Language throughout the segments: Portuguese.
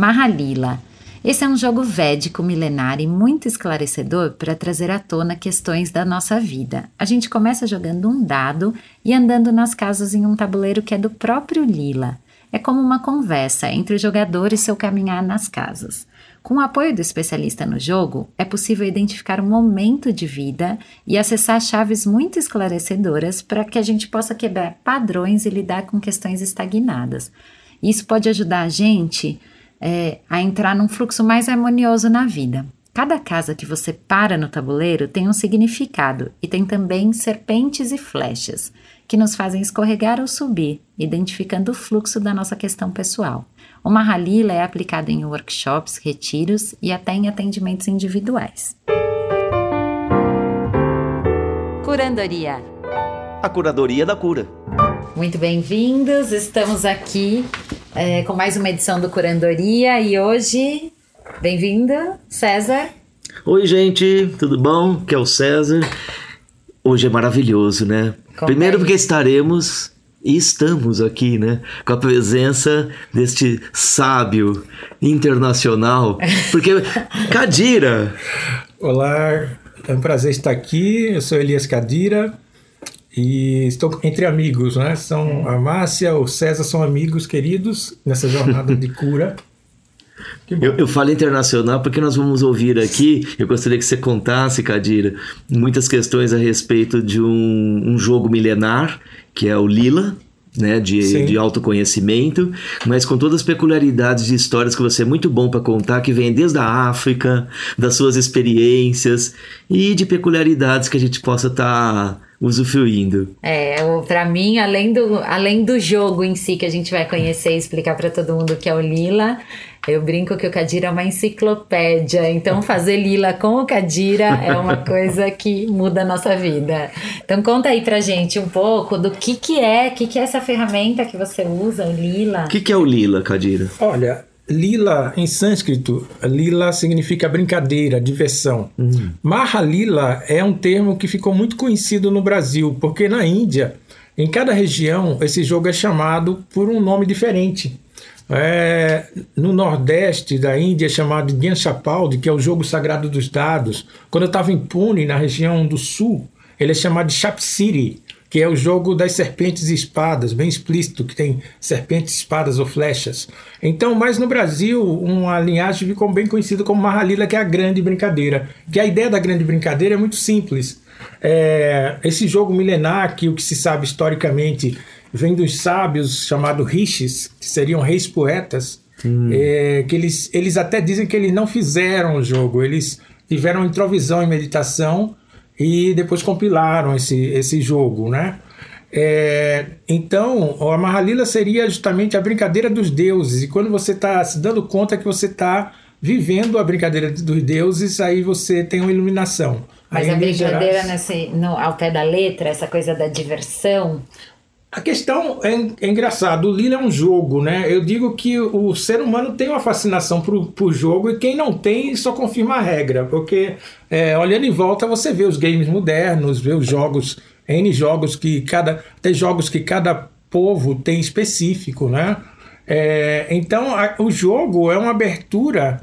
Mahalila. Esse é um jogo védico milenar e muito esclarecedor para trazer à tona questões da nossa vida. A gente começa jogando um dado e andando nas casas em um tabuleiro que é do próprio Lila. É como uma conversa entre o jogador e seu caminhar nas casas. Com o apoio do especialista no jogo, é possível identificar um momento de vida e acessar chaves muito esclarecedoras para que a gente possa quebrar padrões e lidar com questões estagnadas. Isso pode ajudar a gente é, a entrar num fluxo mais harmonioso na vida. Cada casa que você para no tabuleiro tem um significado e tem também serpentes e flechas que nos fazem escorregar ou subir, identificando o fluxo da nossa questão pessoal. O Mahalila é aplicado em workshops, retiros e até em atendimentos individuais. Curandoria A curadoria da cura. Muito bem-vindos, estamos aqui é, com mais uma edição do Curandoria e hoje, bem-vindo, César. Oi, gente, tudo bom? Que é o César. Hoje é maravilhoso, né? Como Primeiro é? porque estaremos e estamos aqui, né? Com a presença deste sábio internacional. Porque, Cadira, Olá, é um prazer estar aqui. Eu sou Elias Cadira e estou entre amigos, né? São a Márcia, o César são amigos queridos nessa jornada de cura. Eu, eu falo internacional porque nós vamos ouvir aqui. Eu gostaria que você contasse, Cadira, muitas questões a respeito de um, um jogo milenar, que é o Lila. Né, de, Sim. de autoconhecimento, mas com todas as peculiaridades de histórias que você é muito bom para contar, que vem desde a África, das suas experiências e de peculiaridades que a gente possa estar usufruindo. É, o- pra mim, além do, além do jogo em si que a gente vai conhecer e explicar pra todo mundo o que é o Lila, eu brinco que o Cadira é uma enciclopédia. Então, fazer Lila com o Cadira é uma coisa que muda a nossa vida. Então, conta aí pra gente um pouco do que que é, o que que é essa ferramenta que você usa, o Lila. O que, que é o Lila, Cadira? Olha, lila em sânscrito, lila significa brincadeira, diversão. Mahalila é um termo que ficou muito conhecido no Brasil, porque na Índia, em cada região, esse jogo é chamado por um nome diferente. É, no Nordeste da Índia é chamado de Gyanshapaldi, que é o jogo sagrado dos dados. Quando eu estava em Pune, na região do Sul, ele é chamado de Shapsiri, que é o jogo das serpentes e espadas, bem explícito, que tem serpentes, espadas ou flechas. Então, mas no Brasil, uma linhagem ficou bem conhecida como Mahalila, que é a grande brincadeira. Que a ideia da grande brincadeira é muito simples. É, esse jogo milenar, que o que se sabe historicamente vem dos sábios chamados rishis, que seriam reis poetas, é, que eles, eles até dizem que eles não fizeram o jogo, eles tiveram introvisão e meditação e depois compilaram esse, esse jogo, né? É, então, a Mahalila seria justamente a brincadeira dos deuses, e quando você está se dando conta que você está vivendo a brincadeira dos deuses, aí você tem uma iluminação. Mas Aí, a brincadeira Gerais- nesse, no, ao pé da letra, essa coisa da diversão, A questão é, é engraçado, o Lila é um jogo, né? Eu digo que o ser humano tem uma fascinação por, por jogo e quem não tem só confirma a regra, porque é, olhando em volta você vê os games modernos, vê os jogos, N jogos que cada. tem jogos que cada povo tem específico, né? É, então a- o jogo é uma abertura.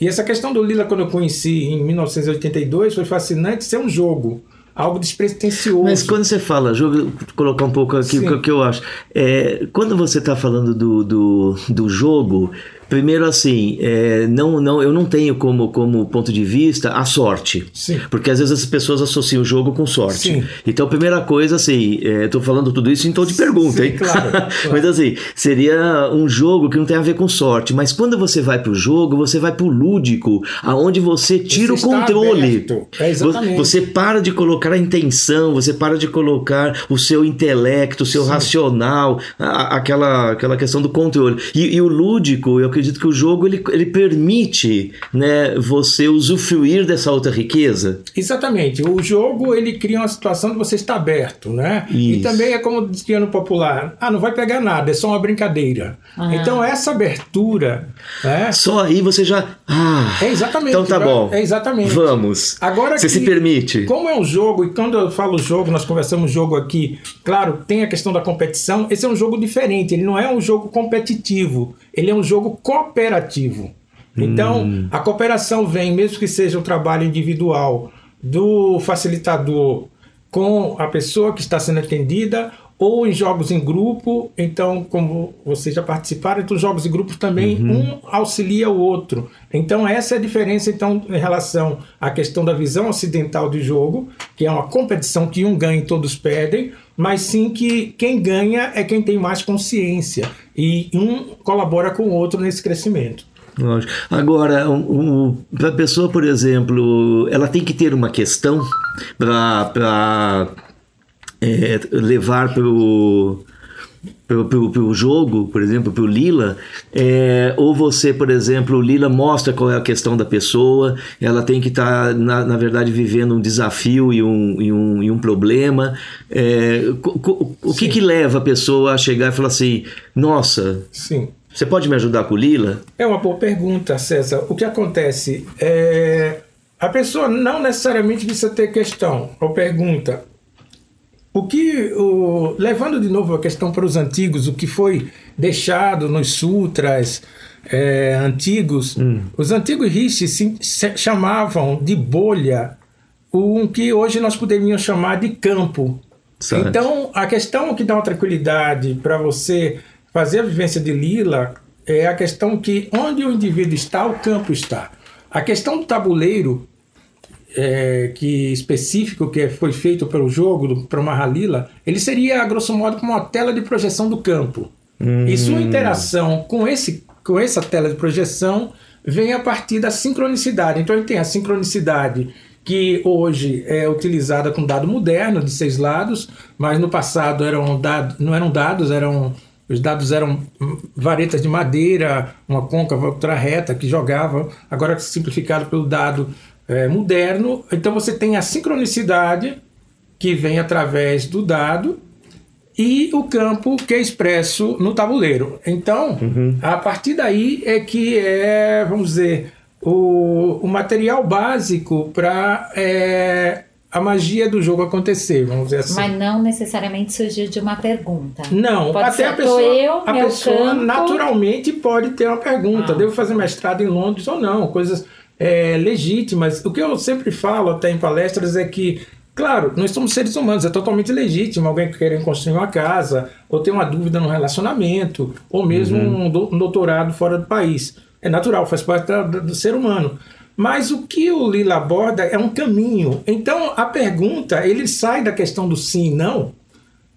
E essa questão do Lila, quando eu conheci em 1982, foi fascinante ser um jogo. Algo despretensioso. Mas quando você fala, jogo, vou colocar um pouco aqui Sim. o que eu acho. É, quando você está falando do, do, do jogo, primeiro assim, é, não, não, eu não tenho como, como ponto de vista a sorte. Sim. Porque às vezes as pessoas associam o jogo com sorte. Sim. Então, primeira coisa, assim, é, tô falando tudo isso em tom de pergunta, Sim, hein? claro, claro. mas assim, seria um jogo que não tem a ver com sorte. Mas quando você vai pro jogo, você vai pro lúdico, aonde você tira Você o controle. É, exatamente. Você para de colocar a intenção, você para de colocar o seu intelecto, o seu racional, a- aquela, aquela questão do controle. E, e o lúdico, eu acredito que o jogo ele, ele permite né, você usufruir dessa outra riqueza. Exatamente. O jogo ele cria uma situação de você estar aberto, né? E Isso. também é como dizia no popular: ah, não vai pegar nada, é só uma brincadeira. Então essa abertura, né? Só aí você já. Ah, É exatamente. Então tá bom. É exatamente. Vamos. Agora Você que- se permite. Como é um jogo, e quando eu falo jogo, nós conversamos jogo aqui, claro, tem a questão da competição, esse é um jogo diferente, ele não é um jogo competitivo, ele é um jogo cooperativo. Então, hum. a cooperação vem, mesmo que seja um trabalho individual, do facilitador com a pessoa que está sendo atendida ou em jogos em grupo. Então, como vocês já participaram, então jogos em grupo também uhum. um auxilia o outro. Então, essa é a diferença então em relação à questão da visão ocidental do jogo, que é uma competição que um ganha e todos perdem, mas sim que quem ganha é quem tem mais consciência e um colabora com o outro nesse crescimento. Lógico. Agora, um, um, para a pessoa, por exemplo, ela tem que ter uma questão para é, levar para o pelo, jogo, por exemplo, para o Lila, é, ou você, por exemplo, o Lila mostra qual é a questão da pessoa, ela tem que estar, tá, na, na verdade, vivendo um desafio e um, e um, e um problema. É, o, o que, que leva a pessoa a chegar e falar assim: nossa, Sim. Você pode me ajudar com o Lila? É uma boa pergunta, César. O que acontece é a pessoa não necessariamente precisa ter questão ou pergunta. O que, o, levando de novo a questão para os antigos, o que foi deixado nos sutras é, antigos, hum. os antigos rishis se, se chamavam de bolha o que hoje nós poderíamos chamar de campo. Certo. Então, a questão que dá uma tranquilidade para você fazer a vivência de Lila é a questão que onde o indivíduo está, o campo está. A questão do tabuleiro é, que específico que foi feito pelo jogo para uma Lila, ele seria grosso modo como uma tela de projeção do campo. Hum. E sua interação com esse com essa tela de projeção vem a partir da sincronicidade. Então ele tem a sincronicidade que hoje é utilizada com dado moderno de seis lados, mas no passado eram dados, não eram dados, eram os dados eram varetas de madeira, uma côncava, outra reta que jogava, agora simplificado pelo dado é, moderno. Então você tem a sincronicidade que vem através do dado e o campo que é expresso no tabuleiro. Então, uhum. a partir daí é que é, vamos dizer, o, o material básico para é, a magia do jogo acontecer, vamos dizer assim. Mas não necessariamente surgiu de uma pergunta. Não, pode até a pessoa, eu, a pessoa campo... naturalmente pode ter uma pergunta. Ah. Devo fazer mestrado em Londres ou não? Coisas é, legítimas. O que eu sempre falo até em palestras é que Claro, nós somos seres humanos, é totalmente legítimo alguém querer construir uma casa, ou ter uma dúvida no relacionamento, ou mesmo uhum. um doutorado fora do país. É natural, faz parte do ser humano. Mas o que o Lila aborda é um caminho. Então a pergunta, ele sai da questão do sim e não,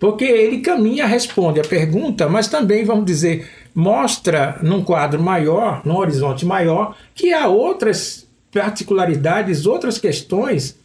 porque ele caminha, responde a pergunta, mas também, vamos dizer, mostra num quadro maior, num horizonte maior, que há outras particularidades, outras questões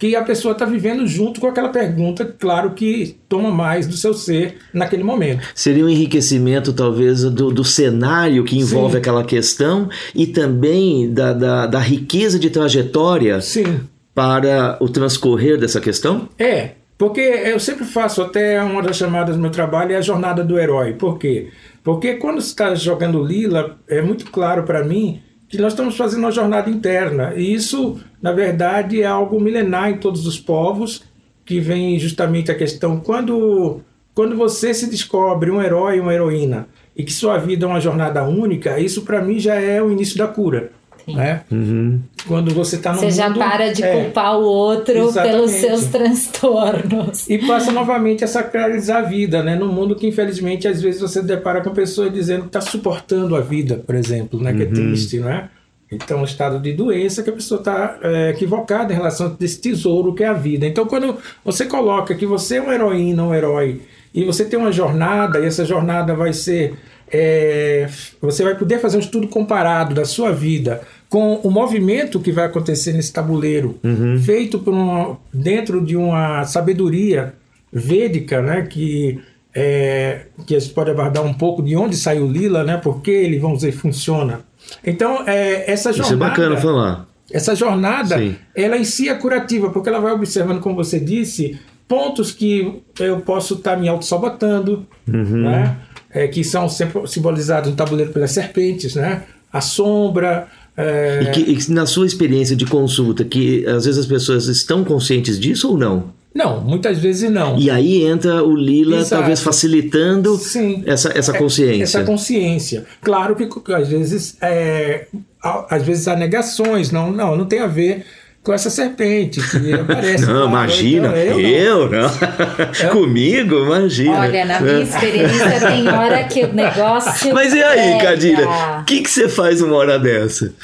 que a pessoa está vivendo junto com aquela pergunta, claro que toma mais do seu ser naquele momento. Seria um enriquecimento, talvez, do, do cenário que envolve Sim. aquela questão e também da, da, da riqueza de trajetória Sim. para o transcorrer dessa questão? É, porque eu sempre faço, até uma das chamadas do meu trabalho é a jornada do herói. Por quê? Porque quando você está jogando Lila, é muito claro para mim que nós estamos fazendo uma jornada interna. E isso, na verdade, é algo milenar em todos os povos, que vem justamente a questão quando quando você se descobre um herói, uma heroína, e que sua vida é uma jornada única, isso para mim já é o início da cura. Né? Uhum. Quando você está no Você mundo, já para de é, culpar o outro exatamente. pelos seus transtornos. E passa novamente a sacralizar a vida, né? Num mundo que, infelizmente, às vezes você depara com pessoas dizendo que está suportando a vida, por exemplo, né? Que é uhum. triste, não é? Então, um estado de doença que a pessoa está é, equivocada em relação a esse tesouro que é a vida. Então, quando você coloca que você é uma heroína, um herói, e você tem uma jornada, e essa jornada vai ser. É, você vai poder fazer um estudo comparado da sua vida com o movimento que vai acontecer nesse tabuleiro, uhum. feito por um, dentro de uma sabedoria védica, né, que é, que a gente pode abordar um pouco de onde saiu Lila, né, porque ele, vamos dizer, funciona. Então, é, essa jornada... Isso é bacana falar. Essa jornada, Sim. ela em si é curativa, porque ela vai observando, como você disse, pontos que eu posso estar tá me auto-sabotando, uhum. né? É, que são sempre simbolizados no tabuleiro pelas serpentes, né? A sombra, é... E, que, e na sua experiência de consulta, que às vezes as pessoas estão conscientes disso ou não? Não, muitas vezes não. E aí entra o Lila, Exato. talvez facilitando Sim. essa, essa É, consciência. Essa consciência. Claro que às vezes, é, às vezes há negações, não, não, não tem a ver com essa serpente que aparece. Não, lá. imagina, Então, eu, não. Comigo, imagina. Olha, na minha experiência tem hora que o negócio. Mas e aí, pega. Cadira? O que, que você faz uma hora dessa?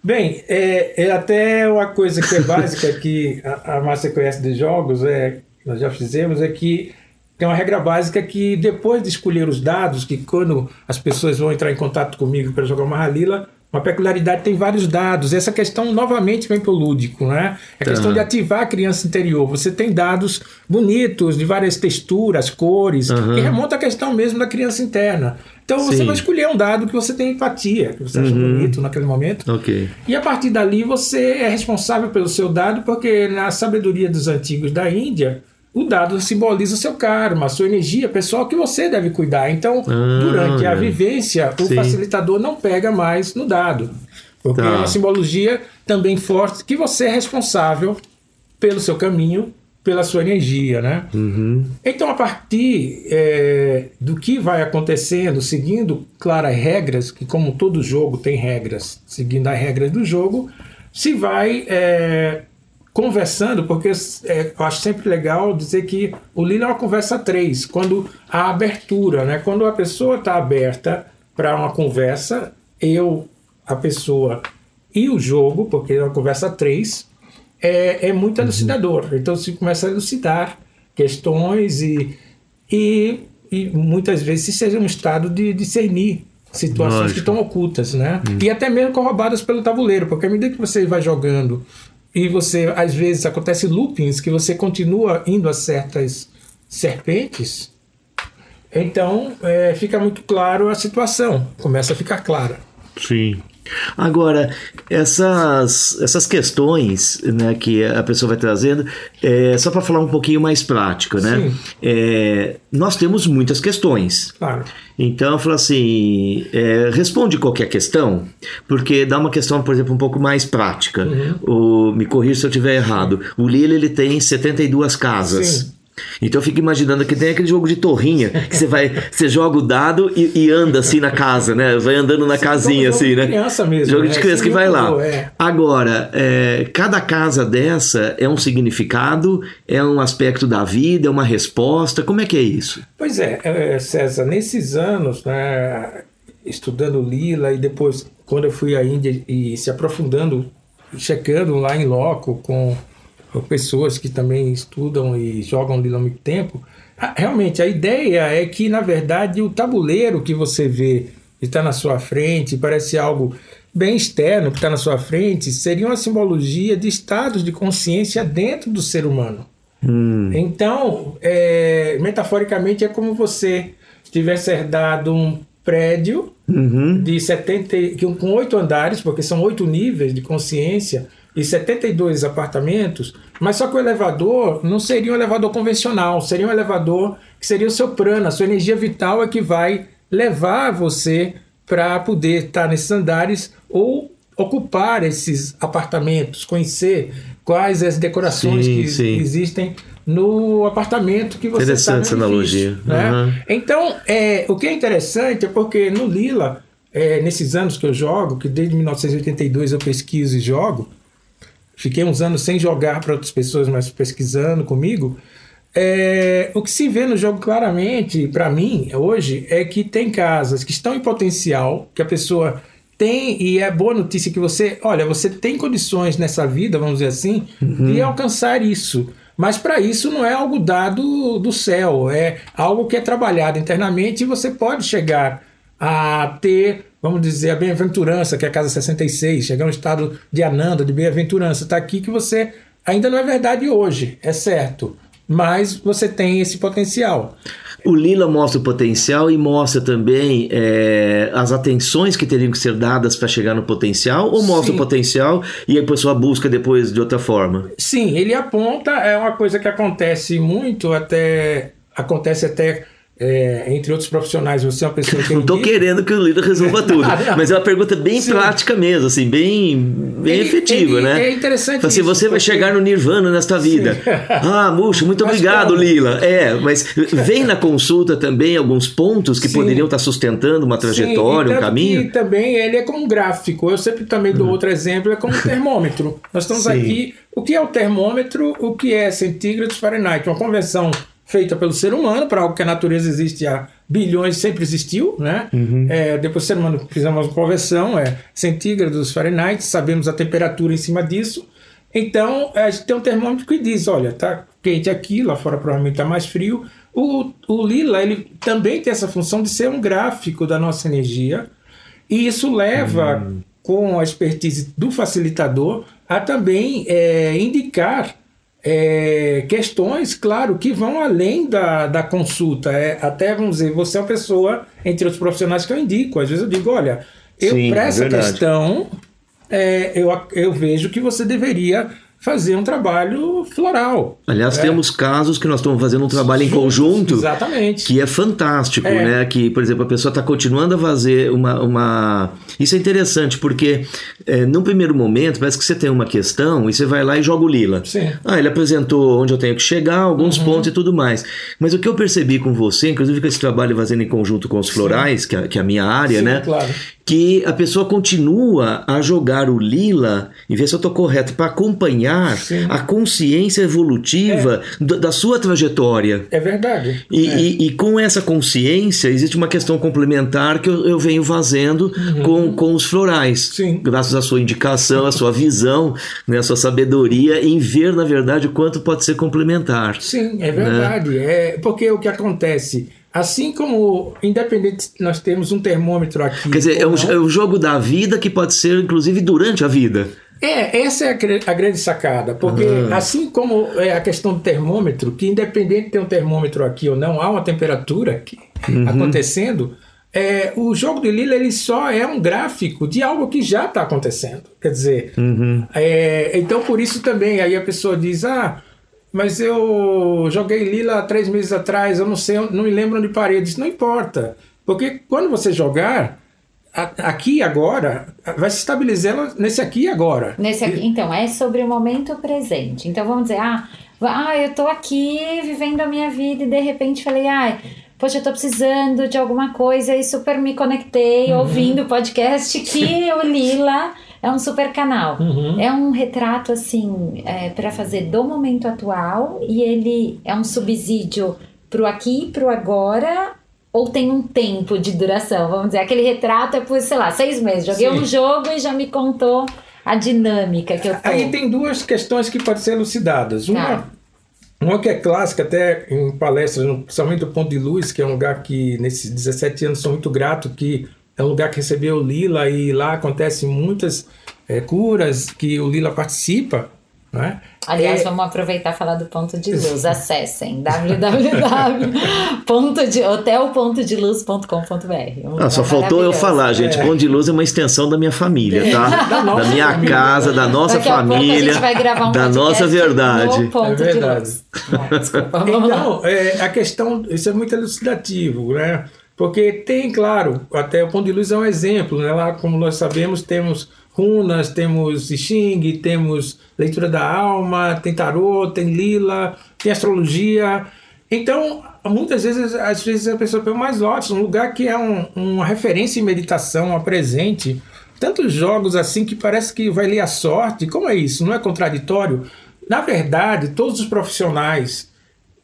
Bem, é, é até uma coisa que é básica que a, a Márcia conhece de jogos, é, nós já fizemos, é que tem uma regra básica que depois de escolher os dados, que quando as pessoas vão entrar em contato comigo para jogar uma Halila, uma peculiaridade tem vários dados. Essa questão novamente vem para o lúdico, né? É a questão Tá. de ativar a criança interior. Você tem dados bonitos, de várias texturas, cores, que remonta à questão mesmo da criança interna. Então você Sim. vai escolher um dado que você tem empatia, que você acha Uhum. bonito naquele momento. Ok. E a partir dali você é responsável pelo seu dado, porque na sabedoria dos antigos da Índia, o dado simboliza o seu karma, a sua energia pessoal que você deve cuidar. Então, Ah, durante a é. vivência, o Sim. facilitador não pega mais no dado. Porque Tá. é uma simbologia também forte que você é responsável pelo seu caminho, pela sua energia, né? Uhum. Então, a partir é, do que vai acontecendo, seguindo claras regras, que como todo jogo tem regras, seguindo as regras do jogo, se vai é, conversando, porque é, eu acho sempre legal dizer que o Lila é uma conversa a três, quando a abertura, né? quando a pessoa está aberta para uma conversa, eu, a pessoa e o jogo, porque é uma conversa três, é, é muito elucidador. Então se começa a elucidar questões e, e, e muitas vezes se seja um estado de discernir situações Lógico. que estão ocultas, né? E até mesmo corroboradas pelo tabuleiro, porque à medida que você vai jogando e você, às vezes, acontece loopings que você continua indo a certas serpentes, então é, fica muito claro a situação, começa a ficar clara. Sim. Agora, essas, essas questões né, que a pessoa vai trazendo, é, só para falar um pouquinho mais prático, né? É, nós temos muitas questões. Claro. Então, eu falo assim: é, responde qualquer questão, porque dá uma questão, por exemplo, um pouco mais prática. O, me corrija se eu estiver errado. O Lille ele tem 72 casas. Sim. Então eu fico imaginando que tem aquele jogo de torrinha que você vai, você joga o dado e, e anda assim na casa, né? Vai andando na casinha jogo assim, de né? criança mesmo, Jogo né? de criança Sim, que vai lá. é. Agora, é, cada casa dessa é um significado, é um aspecto da vida, é uma resposta. Como é que é isso? Pois é, é, César, nesses anos, né, estudando Lila e depois, quando eu fui à Índia e se aprofundando, checando lá em loco com com pessoas que também estudam e jogam Lila há muito tempo, a- realmente a ideia é que, na verdade, o tabuleiro que você vê que está na sua frente, parece algo bem externo que está na sua frente, seria uma simbologia de estados de consciência dentro do ser humano. Hum, Então, é, metaforicamente, é como você tivesse herdado um prédio uhum, de 70, e- que- com oito andares, porque são oito níveis de consciência, e 72 apartamentos, mas só que o elevador não seria um elevador convencional, seria um elevador que seria o seu prana, a sua energia vital é que vai levar você para poder estar nesses andares ou ocupar esses apartamentos, conhecer quais as decorações Sim, que sim. existem no apartamento que você está Interessante essa analogia. né? Uhum. Então, é, o que é interessante é porque no Lila, é, nesses anos que eu jogo, que desde 1982 eu pesquiso e jogo, fiquei uns anos sem jogar para outras pessoas, mas pesquisando comigo. é, o que se vê no jogo claramente, para mim, hoje, é que tem casas que estão em potencial, que a pessoa tem, e é boa notícia que você, olha, você tem condições nessa vida, vamos dizer assim, de alcançar isso. Mas para isso não é algo dado do céu, é algo que é trabalhado internamente e você pode chegar a ter, vamos dizer, a bem-aventurança, que é a casa 66, chegar a um estado de ananda, de bem-aventurança. Está aqui que você ainda não é verdade hoje, é certo, mas você tem esse potencial. O Lila mostra o potencial e mostra também é, as atenções que teriam que ser dadas para chegar no potencial, ou mostra Sim. o potencial e a pessoa busca depois de outra forma? Sim, ele aponta, é uma coisa que acontece muito, até acontece até é, entre outros profissionais, você é uma pessoa que. Não estou querendo que o Lila resolva tudo, mas é uma pergunta bem Sim. prática mesmo, assim, bem, bem ele, efetiva, ele, né? É interessante. Assim, isso, você vai chegar no Nirvana nesta vida. ah, Muxa, muito mas obrigado, como? Lila. É, mas vem na consulta também alguns pontos que Sim. poderiam estar sustentando uma trajetória, Sim, um caminho. E também ele é como um gráfico. Eu sempre também dou hum. outro exemplo, é como um termômetro. Nós estamos aqui. O que é o termômetro? O que é centígrados Fahrenheit? Uma convenção feita pelo ser humano para algo que a natureza existe há bilhões, sempre existiu, né? Uhum. É, depois o ser humano fizemos uma conversão, é centígrados Fahrenheit, sabemos a temperatura em cima disso. Então, a gente tem um termômetro que diz, olha, tá quente aqui, lá fora provavelmente está mais frio. O, o Lila, ele também tem essa função de ser um gráfico da nossa energia, e isso leva, uhum. com a expertise do facilitador, a também é, indicar é, questões, claro, que vão além da, da consulta. É, até, vamos dizer, você é uma pessoa, entre os profissionais que eu indico. Às vezes eu digo, olha, eu, para essa questão, é, eu, eu vejo que você deveria fazer um trabalho floral. Aliás, é. temos casos que nós estamos fazendo um trabalho em conjunto. Exatamente. Que é fantástico, é. né? Que, por exemplo, a pessoa está continuando a fazer uma, uma. Isso é interessante, porque é, num primeiro momento parece que você tem uma questão e você vai lá e joga o lila. Sim. Ah, ele apresentou onde eu tenho que chegar, alguns uhum. pontos e tudo mais. Mas o que eu percebi com você, inclusive com esse trabalho fazendo em conjunto com os florais, que é, que é, a minha área, Sim, né? Claro que a pessoa continua a jogar o lila, e ver se eu estou correto, para acompanhar Sim. a consciência evolutiva é. da, da, sua trajetória. É verdade. E, é. e, e, com essa consciência, existe uma questão complementar que eu, eu venho fazendo uhum. com, com os florais. Sim. Graças à sua indicação, à sua visão, né, à sua sabedoria, em ver, na verdade, o quanto pode ser complementar. Sim, é verdade. Né? É, porque o que acontece Assim como, independente, nós temos um termômetro aqui. Quer dizer, é um, é um, jogo da vida que pode ser, inclusive, durante a vida. É, essa é a, a grande sacada, porque uhum. assim como é a questão do termômetro, que independente de ter um termômetro aqui ou não, há uma temperatura aqui uhum. acontecendo, é, o jogo de Lila ele só é um gráfico de algo que já está acontecendo. Quer dizer, uhum. é, então por isso também, aí a pessoa diz, ah mas eu joguei Lila há três meses atrás, eu não sei, não me lembro onde parei. Eu disse, não importa, porque quando você jogar, aqui agora, vai se estabilizando nesse aqui agora. Nesse aqui, então, é sobre o momento presente. Então vamos dizer, ah, ah eu tô aqui vivendo a minha vida e de repente falei, ah, poxa, eu tô precisando de alguma coisa e super me conectei uhum. ouvindo o podcast que o Lila é um super canal. Uhum. É um retrato, assim, é, para fazer do momento atual e ele é um subsídio pro aqui, pro agora ou tem um tempo de duração? Vamos dizer, aquele retrato é por, sei lá, seis meses. Joguei Sim. um jogo e já me contou a dinâmica que eu tô. Aí tem duas questões que podem ser elucidadas. Uma, tá. uma que é clássica, até em palestras, principalmente o Ponto de Luz, que é um lugar que nesses 17 anos sou muito grato, que é um lugar que recebeu o Lila e lá acontecem muitas é, curas que o Lila participa. Né? Aliás, é... vamos aproveitar e falar do ponto de luz. Acessem www.hotel.deluz.com.br. ah, só faltou eu falar, gente. É. Ponto de Luz é uma extensão da minha família, tá? da, da, minha família. casa, da nossa Daqui família. A, a vai gravar um da nossa verdade. ponto é verdade. De luz. Não, desculpa, então, é, a questão, isso é muito elucidativo, né? Porque tem, claro, até o ponto de luz é um exemplo, né? Lá, como nós sabemos, temos runas, temos Xing, temos leitura da alma, tem tarô, tem lila, tem astrologia. Então, muitas vezes, às vezes a pessoa pega mais lotes, um lugar que é um, uma referência em meditação, uma presente. Tantos jogos assim que parece que vai ler a sorte. Como é isso? Não é contraditório? Na verdade, todos os profissionais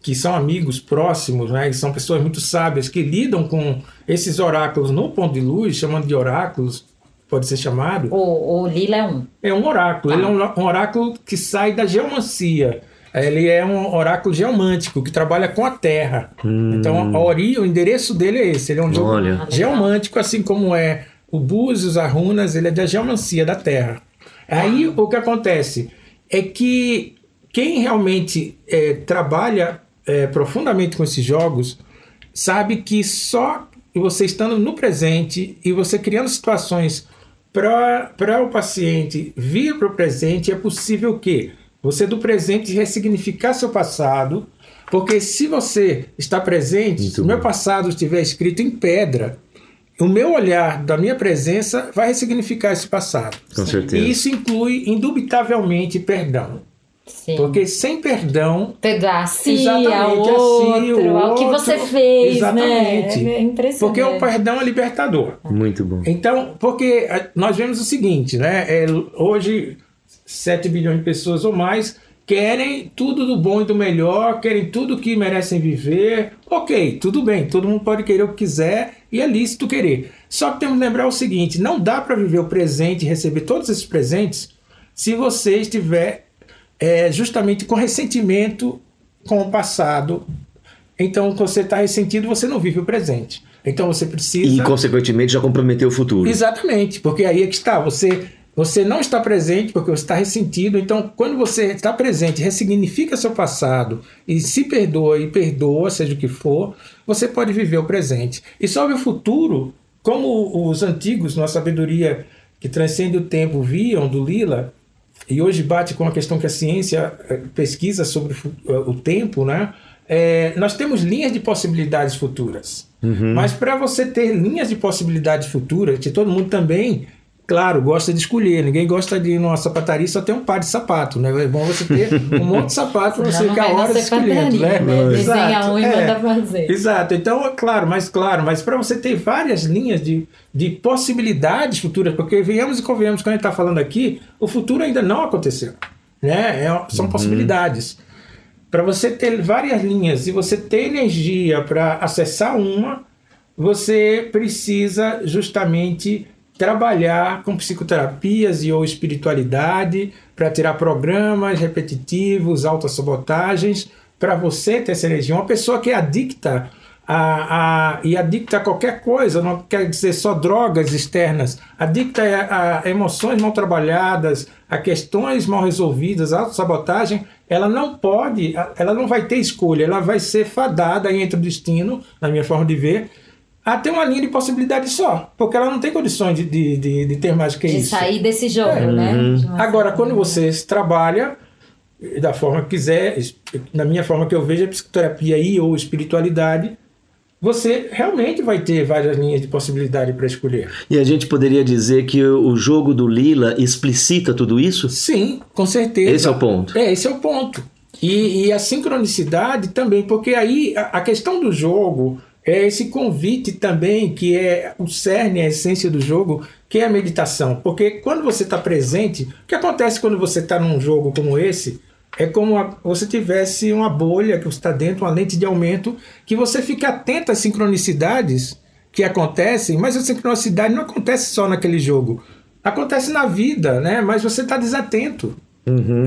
que são amigos próximos, né, que são pessoas muito sábias, que lidam com esses oráculos no ponto de luz, chamando de oráculos, pode ser chamado. O, o Lila é um. É um oráculo. Ah. Ele é um, um, oráculo que sai da geomancia. Ele é um oráculo geomântico que trabalha com a Terra. Hum. Então, a ori, o endereço dele é esse. Ele é um Olha. geomântico, assim como é o Búzios, as runas, ele é da geomancia da Terra. Aí, o que acontece é que quem realmente é, trabalha é, profundamente com esses jogos sabe que só você estando no presente e você criando situações para o paciente vir para o presente, é possível que você do presente ressignificar seu passado, Porque se você está presente, Muito se o meu passado estiver escrito em pedra, o meu olhar da minha presença vai ressignificar esse passado. Com certeza. E isso inclui, indubitavelmente, perdão. Sim. Porque sem perdão, Perdoar a si, Exatamente, ao a si, outro, o ao que outro. você fez, Exatamente. né? É impressionante. porque o perdão é libertador. Muito bom. Então, porque a- nós vemos o seguinte, né? É, hoje, 7 bilhões de pessoas ou mais querem tudo do bom e do melhor, querem tudo que merecem viver. Ok, tudo bem, todo mundo pode querer o que quiser e é lícito querer. Só que temos que lembrar o seguinte: não dá para viver o presente e receber todos esses presentes se você estiver é, justamente com ressentimento com o passado. Então, quando você está ressentido, você não vive o presente. Então, você precisa. E, consequentemente, já comprometeu o futuro. Exatamente, porque aí é que está. Você, você não está presente porque você está ressentido. Então, quando você está presente, ressignifica seu passado e se perdoa e perdoa, seja o que for, você pode viver o presente. E sobre o futuro, como os antigos, na sabedoria que transcende o tempo, viam do Lila, e hoje bate com a questão que a ciência eh, pesquisa sobre o eh, o tempo, né? É, nós temos linhas de possibilidades futuras. Mas para você ter linhas de possibilidades futuras, que todo mundo também, claro, gosta de escolher. Ninguém gosta de ir numa sapataria e só ter um par de sapato, né? É bom você ter um monte de sapato para você ficar horas escolhendo, né? né? Desenha Exato, um e é. manda fazer. Exato. Então, é claro, mas claro, mas para você ter várias linhas de, de possibilidades futuras, porque venhamos e convenhamos, quando a gente está falando aqui, o futuro ainda não aconteceu. Né? É- são possibilidades. Para você ter várias linhas e você ter energia para acessar uma, você precisa justamente trabalhar com psicoterapias e ou espiritualidade para tirar programas repetitivos, autossabotagens, para você ter essa energia. Uma pessoa que é adicta a, a, e adicta a qualquer coisa, não quer dizer só drogas externas, adicta a, a emoções mal trabalhadas, a questões mal resolvidas, autossabotagem, ela não pode, ela não vai ter escolha, ela vai ser fadada entre o destino, na minha forma de ver, a ter uma linha de possibilidade só, porque ela não tem condições de, de, de, de ter mais que De isso. sair desse jogo, É. né? De uma Agora, quando você trabalha da forma que quiser, na minha forma que eu vejo, é psicoterapia e ou espiritualidade, você realmente vai ter várias linhas de possibilidade para escolher. E a gente poderia dizer que o jogo do Lila explicita tudo isso? Sim, com certeza. Esse é o ponto. É, esse é o ponto. E, e a sincronicidade também, porque aí a, a questão do jogo é esse convite também, que é o cerne, a essência do jogo, que é a meditação. Porque quando você está presente, o que acontece quando você está num jogo como esse? É como a- você tivesse uma bolha que você está dentro, uma lente de aumento, que você fica atento às sincronicidades que acontecem, mas a sincronicidade não acontece só naquele jogo. Acontece na vida, né? Mas você está desatento.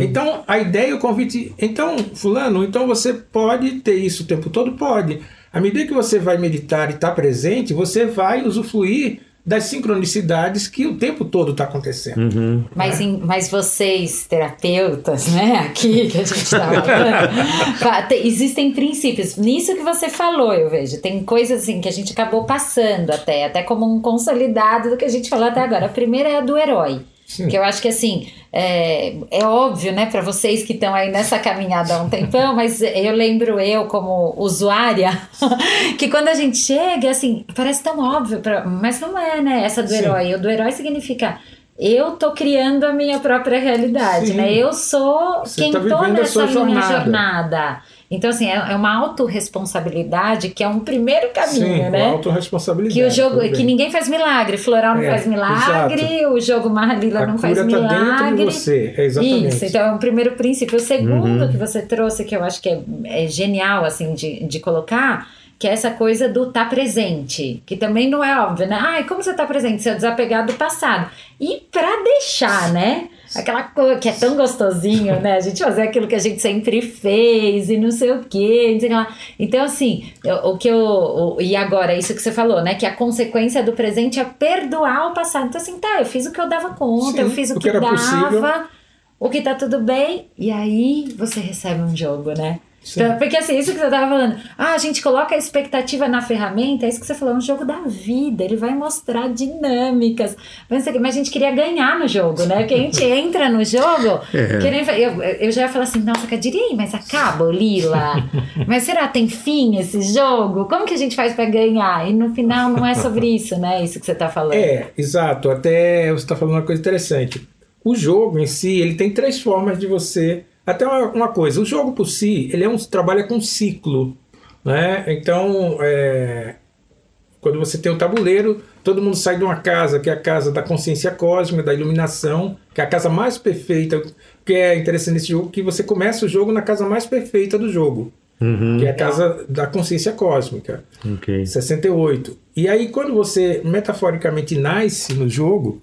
Então, a ideia, o convite. Então, Fulano, então você pode ter isso o tempo todo? Pode. À medida que você vai meditar e estar presente, você vai usufruir das sincronicidades que o tempo todo está acontecendo. Mas, em- mas vocês, terapeutas, né, aqui que a gente está falando, fa- te- existem princípios. Nisso que você falou, eu vejo. Tem coisas assim que a gente acabou passando até, até como um consolidado do que a gente falou até agora. A primeira é a do herói. Sim. Que eu acho que assim, é, é óbvio, né, para vocês que estão aí nessa caminhada há um tempão, mas eu lembro eu, como usuária, que quando a gente chega, assim, parece tão óbvio, pra, mas não é, né? Essa do Sim. herói. O do herói significa. Eu tô criando a minha própria realidade, Sim. né? Eu sou Você quem tá tô nessa minha jornada. jornada. Então, assim, é, é uma autorresponsabilidade que é um primeiro caminho, Sim, né? autorresponsabilidade. Que o jogo, tudo que ninguém faz milagre, floral não É, faz milagre, o jogo Marlila não faz está milagre. dentro de você, é exatamente. Isso, então é um primeiro princípio. O segundo que você trouxe, que eu acho que é, é genial, assim, de, de colocar, que é essa coisa do tá presente, que também não é óbvio, né? Ai, como você tá presente? Você é desapegar do passado. E pra deixar, né? Aquela coisa que é tão gostosinho, né? A gente fazer aquilo que a gente sempre fez e não sei o quê, não sei lá. Então, assim, o que eu. o- e agora, isso que você falou, né? Que a consequência do presente é perdoar o passado. Então, assim, tá, eu fiz o que eu dava conta, Sim, eu fiz o, o que, que dava, possível. o que tá tudo bem, e aí você recebe um jogo, né? Então, porque assim, isso que você estava falando, ah, a gente coloca a expectativa na ferramenta, é isso que você falou, é um jogo da vida, ele vai mostrar dinâmicas, mas a gente queria ganhar no jogo, né? Porque a gente entra no jogo, é. querendo, eu, eu já ia falar assim, nossa, Cadiri, mas acaba Lila? mas será tem fim esse jogo? Como que a gente faz para ganhar? E no final não é sobre isso, né? Isso que você está falando. É, exato, até você está falando uma coisa interessante. O jogo em si, ele tem três formas de você até uma, uma, coisa, o jogo por si, ele é um, trabalha com ciclo. Né? Então, é, quando você tem o tabuleiro, todo mundo sai de uma casa, que é a casa da consciência cósmica, da iluminação, que é a casa mais perfeita, que é interessante nesse jogo, que você começa o jogo na casa mais perfeita do jogo. Uhum. Que é a casa da consciência cósmica. Okay. 68. E aí, quando você metaforicamente nasce no jogo,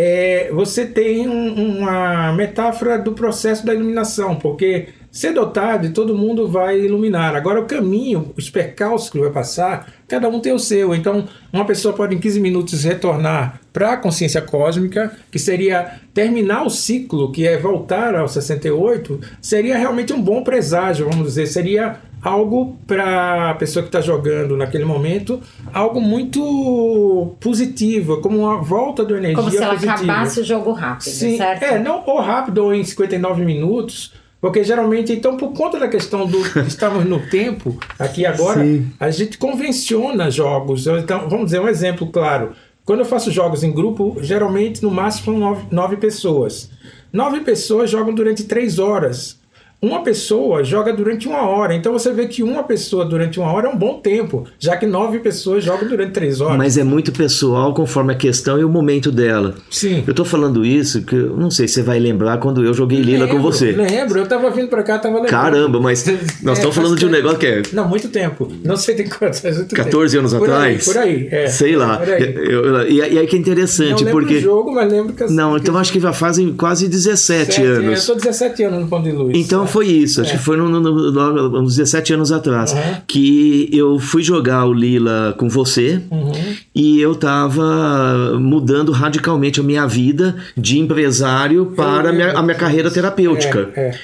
é, você tem um, uma metáfora do processo da iluminação, porque cedo ou tarde todo mundo vai iluminar. Agora, o caminho, os percalços que vai passar, cada um tem o seu. Então, uma pessoa pode em 15 minutos retornar para a consciência cósmica, que seria terminar o ciclo, que é voltar ao 68, seria realmente um bom presságio, vamos dizer, seria algo para a pessoa que está jogando naquele momento, algo muito positivo, como uma volta do energia Como se ela positiva. acabasse o jogo rápido, Sim, certo? É, não ou rápido ou em 59 minutos, porque geralmente, então, por conta da questão do estamos no tempo, aqui agora, Sim. a gente convenciona jogos. Então, vamos dizer um exemplo claro. Quando eu faço jogos em grupo, geralmente no máximo são nove, nove pessoas. Nove pessoas jogam durante três horas uma pessoa joga durante uma hora. Então você vê que uma pessoa durante uma hora é um bom tempo, já que nove pessoas jogam durante três horas. Mas é muito pessoal conforme a questão e o momento dela. Sim. Eu tô falando isso que eu não sei se você vai lembrar quando eu joguei Lila lembro, com você. Lembro, eu tava vindo pra cá, tava lembrando. Caramba, mas nós estamos é, falando de um negócio que é. Não, muito tempo. Não sei de quantos. 14 tempo. anos por atrás? Aí, por aí, é. Sei lá. Aí. Eu, eu, e, aí que é interessante, não porque. Não jogo, mas lembro que. Não, então acho que já fazem quase 17 Sete, anos. Eu tô 17 anos no Ponto de Luz. Então foi isso. Acho é. que foi no, no, no, uns 17 anos atrás, uhum. que eu fui jogar o Lila com você uhum. e eu tava mudando radicalmente a minha vida de empresário para a minha, a minha carreira terapêutica. É, é.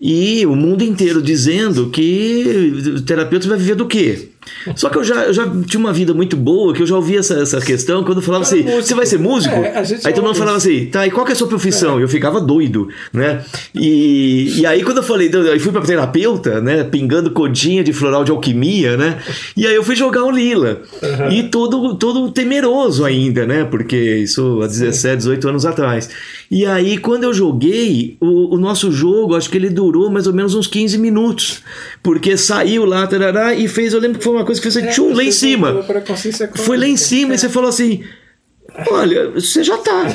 E o mundo inteiro dizendo que o terapeuta vai viver do quê? Só que eu já, eu já tinha uma vida muito boa, que eu já ouvia essa, essa questão, quando falava assim, você vai ser músico? É, aí todo mundo falava assim, tá, e qual que é a sua profissão? É. Eu ficava doido, né? E, e aí quando eu falei, eu fui pra terapeuta, né, pingando codinha de floral de alquimia, né? E aí eu fui jogar o Lila. Uhum. E todo, todo temeroso ainda, né? Porque isso há 17, 18 anos atrás. E aí quando eu joguei, o, o nosso jogo, acho que ele durou mais ou menos uns 15 minutos. Porque saiu lá, tarará, e fez, eu lembro que foi uma coisa que fez é, tchum lá em cima. Foi lá em cima é. e você falou assim: Olha, você já tá,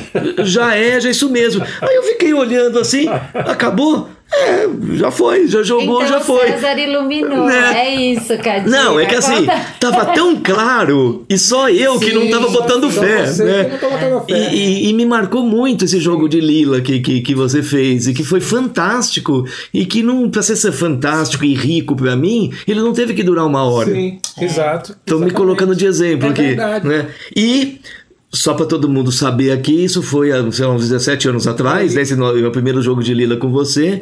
já é, já é isso mesmo. Aí eu fiquei olhando assim, acabou? É, já foi, já jogou, então, já foi. César iluminou, né? é isso, Cadinho. Não, é que assim, tava tão claro e só eu Sim, que não tava botando fé, né? fé. E, e, e, me marcou muito esse jogo de Lila que, que, que você fez e que foi fantástico e que não pra ser fantástico e rico para mim, ele não teve que durar uma hora. Sim, é. exato. Tô me colocando de exemplo é aqui, verdade. né? E só para todo mundo saber aqui, isso foi há sei lá, uns 17 anos atrás, né? Esse meu primeiro jogo de Lila com você.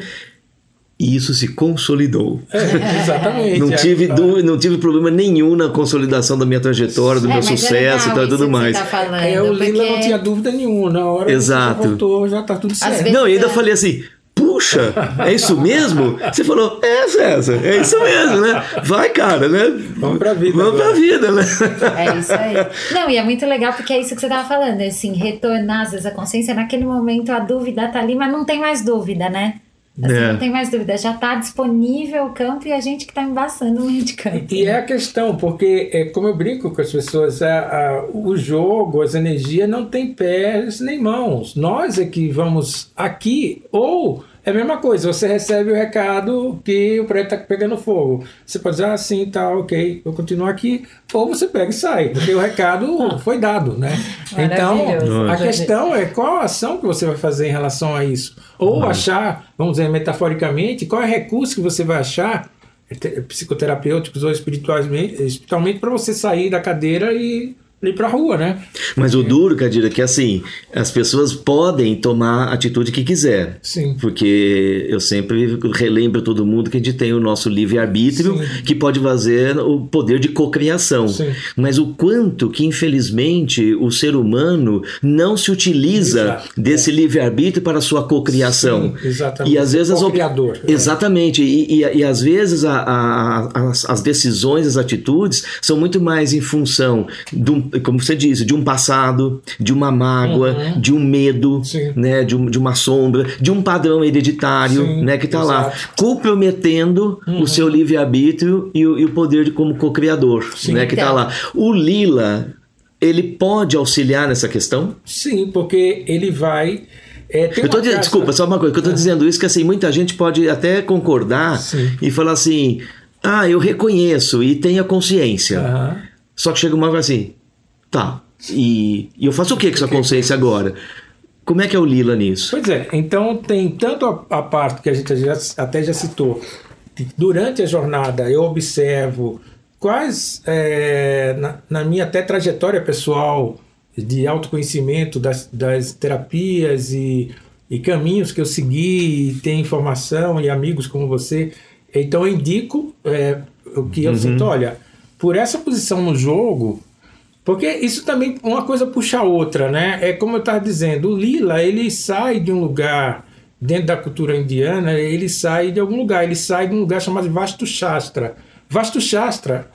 E isso se consolidou. É, exatamente. não, é, tive é, dúvida, não tive problema nenhum na consolidação da minha trajetória, do é, meu sucesso e tudo mais. Tá falando, é, o Lila não tinha dúvida nenhuma. Na hora Exato. que voltou, já tá tudo certo. Não, e ainda falei assim: puxa, é isso mesmo? Você falou, é, César, é isso mesmo, né? Vai, cara, né? Vamos pra vida. Vamos agora. pra vida, né? É isso aí. Não, e é muito legal porque é isso que você tava falando, assim, retornar às vezes a consciência, naquele momento a dúvida tá ali, mas não tem mais dúvida, né? Assim, é. Não tem mais dúvida, já está disponível o campo e a gente que está embaçando o meio de campo. E é a questão, porque, é, como eu brinco com as pessoas, a, a, o jogo, as energias não tem pés nem mãos. Nós é que vamos aqui, ou é a mesma coisa, você recebe o recado que o prédio está pegando fogo. Você pode dizer, ah, sim, tá, ok, vou continuar aqui. Ou você pega e sai, porque o recado foi dado, né? Então, a questão é qual a ação que você vai fazer em relação a isso. Ou uhum. achar, vamos dizer metaforicamente, qual é o recurso que você vai achar, psicoterapêuticos ou espiritualmente, espiritualmente para você sair da cadeira e ir para a rua, né? Mas o duro, Cadira, é que assim, as pessoas podem tomar a atitude que quiser. Sim. Porque eu sempre relembro todo mundo que a gente tem o nosso livre-arbítrio, que pode fazer o poder de cocriação. Sim. Mas o quanto que, infelizmente, o ser humano não se utiliza Exato. desse livre-arbítrio para a sua cocriação. Sim, exatamente. E às vezes as op- Co-criador, é. Exatamente. E, e, e às vezes a- a- as, as decisões, as atitudes são muito mais em função, de um, como você disse, de um passado, de uma mágoa, de um medo, Uhum. Sim. né, de, um- de uma sombra, de um padrão hereditário Sim, né, que está lá, comprometendo o seu livre-arbítrio e, o- e o poder de, como co-criador né, que está Então. lá. O Lila, ele pode auxiliar nessa questão? Sim, porque ele vai. é, Eu tô carta- desculpa, só uma coisa, que eu tô dizendo isso que assim, muita gente pode até concordar Sim. e falar assim: "Ah, eu reconheço e tenho a consciência". Só que chega uma hora assim: "Tá. E, e eu faço o que com essa consciência agora?" Como é que é o Lila nisso? Pois é, então tem tanto a, a parte que a gente já, até já citou, que durante a jornada eu observo quais, é, na, na minha até trajetória pessoal de autoconhecimento das, das terapias e, e caminhos que eu segui, e tem informação e amigos como você, então eu indico é, o que eu sinto, olha, por essa posição no jogo, porque isso também, uma coisa puxa a outra, né? É como eu estava dizendo, o lila, ele sai de um lugar, dentro da cultura indiana, ele sai de algum lugar, ele sai de um lugar chamado Vastu Shastra. Vastu Shastra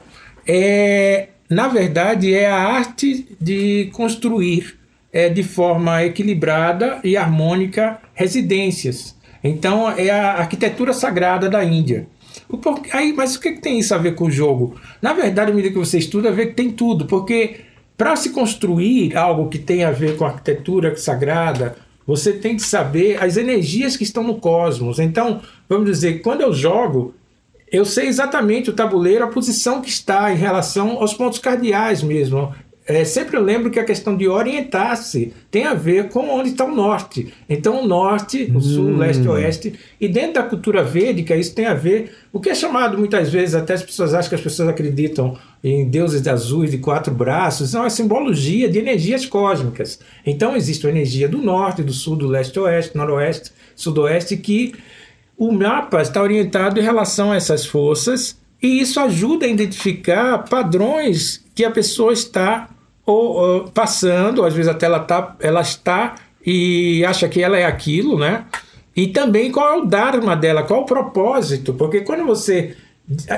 é, na verdade, é a arte de construir é, de forma equilibrada e harmônica residências. Então, é a arquitetura sagrada da Índia. O aí, mas o que, que tem isso a ver com o jogo? Na verdade, à medida que você estuda, vê que tem tudo, porque para se construir algo que tem a ver com a arquitetura sagrada, você tem que saber as energias que estão no cosmos. Então, vamos dizer, quando eu jogo, eu sei exatamente o tabuleiro, a posição que está em relação aos pontos cardeais mesmo. É, sempre eu lembro que a questão de orientar-se tem a ver com onde está o norte. Então, o norte, o sul, o leste, o oeste. E dentro da cultura védica, isso tem a ver. O que é chamado muitas vezes, até as pessoas acham que as pessoas acreditam em deuses de azuis de quatro braços. É simbologia de energias cósmicas. Então, existe a energia do norte, do sul, do leste, oeste, noroeste, sudoeste, que o mapa está orientado em relação a essas forças e isso ajuda a identificar padrões que a pessoa está ou, ou, passando, às vezes até ela, tá, ela está e acha que ela é aquilo, né? E também qual é o dharma dela, qual o propósito, porque quando você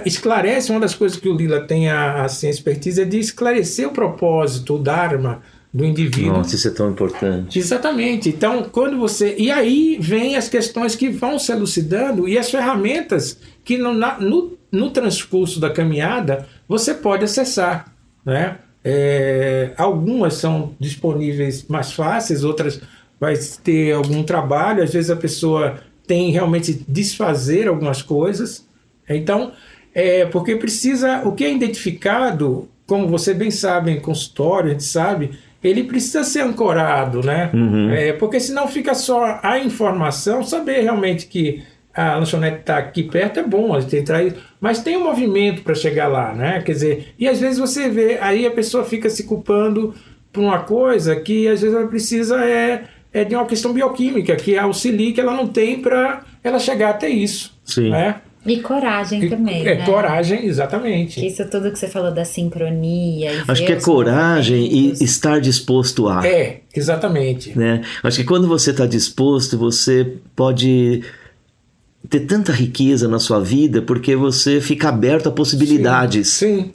esclarece, uma das coisas que o Lila tem a, assim, a expertise é de esclarecer o propósito, o dharma do indivíduo. Nossa, isso é tão importante. Exatamente. Então, quando você. E aí vem as questões que vão se elucidando e as ferramentas que no, na, no, no transcurso da caminhada você pode acessar. Né? É, algumas são disponíveis mais fáceis, outras vai ter algum trabalho, às vezes a pessoa tem realmente desfazer algumas coisas. Então, é, porque precisa. O que é identificado, como você bem sabe em consultório, a gente sabe, ele precisa ser ancorado, né? Uhum. É, porque senão fica só a informação, saber realmente que a lanchonete está aqui perto é bom, a gente entrar aí, mas tem um movimento para chegar lá, né? Quer dizer, e às vezes você vê, aí a pessoa fica se culpando por uma coisa que às vezes ela precisa é, é de uma questão bioquímica, que auxilie que ela não tem para ela chegar até isso. Sim. Né? E coragem também. É, né? coragem, exatamente. Isso tudo que você falou da sincronia. e Acho que é coragem e estar disposto a. É, exatamente. Né? Acho que quando você está disposto, você pode ter tanta riqueza na sua vida porque você fica aberto a possibilidades. Sim,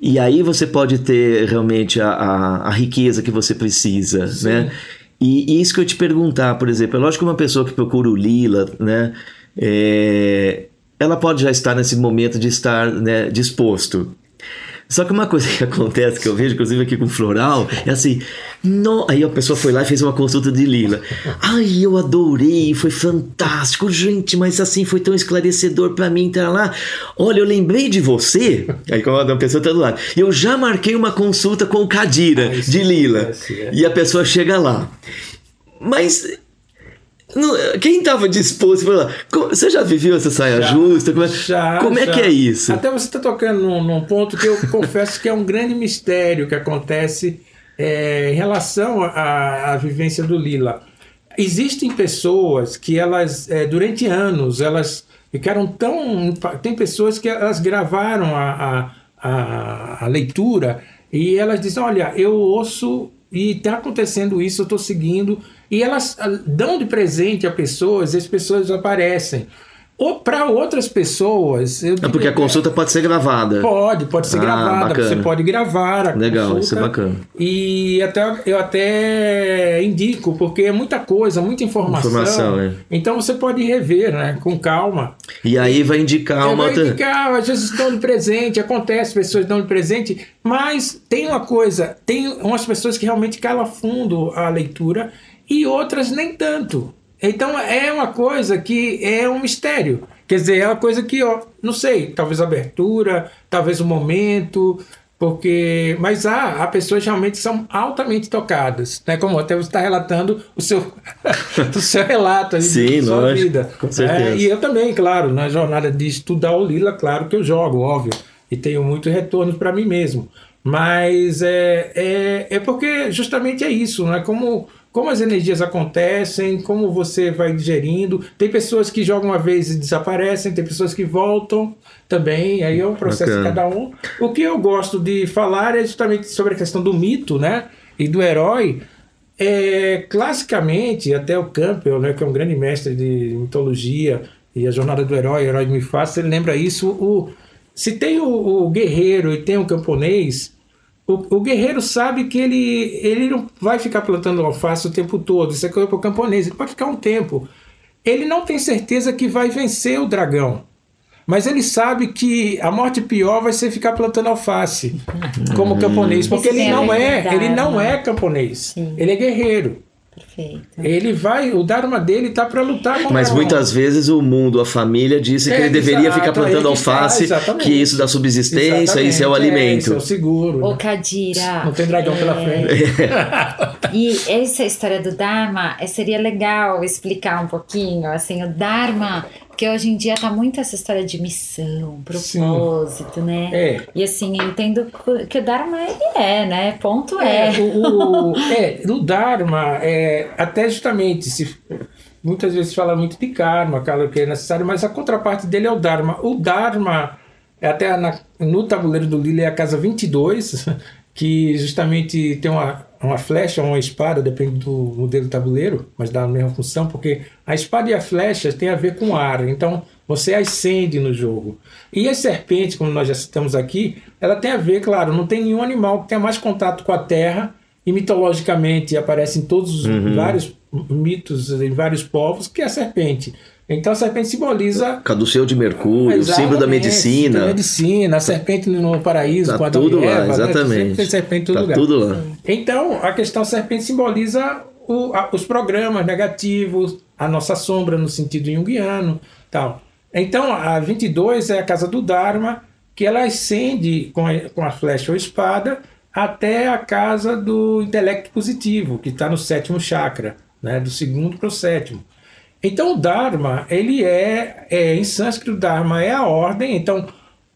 E aí você pode ter realmente a, a, a riqueza que você precisa, Sim. né? E, e isso que eu te perguntar, por exemplo, é lógico que uma pessoa que procura o Lila, né? é, ela pode já estar nesse momento de estar né, disposto. Só que uma coisa que acontece, que eu vejo, inclusive aqui com floral, é assim, no... aí a pessoa foi lá e fez uma consulta de lila. Ai, eu adorei, foi fantástico, gente, mas assim, foi tão esclarecedor para mim entrar lá. Olha, eu lembrei de você. Aí quando a pessoa tá do lado, eu já marquei uma consulta com o Cadira Ah, de lila. acontece, é. E a pessoa chega lá. Mas quem estava disposto a falar, você já viveu essa saia já, justa? Como é, já, como é que é isso? Até você está tocando num, num, ponto que eu confesso que é um grande mistério que acontece é, em relação à, à vivência do Lila. Existem pessoas que elas, é, durante anos, elas ficaram tão. Tem pessoas que elas gravaram a, a, a, a leitura e elas dizem: Olha, eu ouço e está acontecendo isso, eu estou seguindo. E elas ah, dão de presente a pessoas e as pessoas aparecem. Ou para outras pessoas. é porque a consulta pode ser gravada. Pode, pode ser ah, gravada. Bacana. Você pode gravar a Legal, consulta. isso é bacana. E até, eu até indico, porque é muita coisa, muita informação. Informação, é. Então você pode rever, né? Com calma. E aí vai indicar uma. Vai indicar, às vezes dão de presente, acontece, pessoas dão de presente, mas tem uma coisa, tem umas pessoas que realmente calam fundo a leitura e outras nem tanto. Então é uma coisa que é um mistério. Quer dizer, é uma coisa que, ó, não sei, talvez abertura, talvez o momento, porque mas há, há pessoas realmente são altamente tocadas, né? Como até você está relatando o seu, o seu relato aí Sim, da sua vida. Com certeza. É, e eu também, claro, na jornada de estudar o Lila, claro que eu jogo, óbvio, e tenho muito retorno para mim mesmo. Mas é, é, é porque justamente é isso, não é como como as energias acontecem, como você vai digerindo. Tem pessoas que jogam uma vez e desaparecem, tem pessoas que voltam também, aí é um processo de cada um. O que eu gosto de falar é justamente sobre a questão do mito, né? E do herói. É, classicamente, até o Campbell, né, que é um grande mestre de mitologia, e a jornada do herói, Herói Me Faça, ele lembra isso. O, se tem o, o guerreiro e tem o camponês, o, o, guerreiro sabe que ele, ele não vai ficar plantando alface o tempo todo. Isso é coisa para o camponês. Ele pode ficar um tempo. Ele não tem certeza que vai vencer o dragão. Mas ele sabe que a morte pior vai ser ficar plantando alface como camponês, porque ele não é, ele não é camponês. Ele é guerreiro. Perfeito. Ele vai, o Dharma dele tá para lutar com Mas muitas vezes o mundo, a família disse é, que ele deveria exato, ficar plantando alface, que isso dá subsistência, exatamente, isso é o alimento. É, isso é o seguro. Ô, Cadira. Não tem dragão é... pela frente. e essa história do Dharma, é, seria legal explicar um pouquinho, assim, o Dharma porque hoje em dia tá muito essa história de missão, propósito, Sim. né? É. E assim, eu entendo que o Dharma ele é, né? Ponto é. é. O, o, é, o Dharma, é, até justamente, se, muitas vezes fala muito de karma, aquela que é necessário, mas a contraparte dele é o Dharma. O Dharma, é até na, no tabuleiro do Lili é a casa 22, que justamente tem uma uma flecha ou uma espada, depende do modelo do tabuleiro, mas dá a mesma função, porque a espada e a flecha tem a ver com ar, então você ascende no jogo. E a serpente, como nós já citamos aqui, ela tem a ver, claro, não tem nenhum animal que tenha mais contato com a terra, e mitologicamente aparece em todos os uhum. vários mitos, em vários povos, que é a serpente. Então a serpente simboliza. Caduceu de Mercúrio, o símbolo da medicina. Da medicina, a serpente no paraíso, tá com tudo lá, Eva, né? exatamente. Né? Tem serpente em todo tá lugar. Tudo lá. Então, a questão serpente simboliza o, a, os programas negativos, a nossa sombra no sentido junguiano, tal. Então, a 22 é a casa do Dharma, que ela ascende com a, com a flecha ou espada até a casa do intelecto positivo, que está no sétimo chakra, né? do segundo para o sétimo. Então o Dharma, ele é, é em sânscrito, Dharma é a ordem, então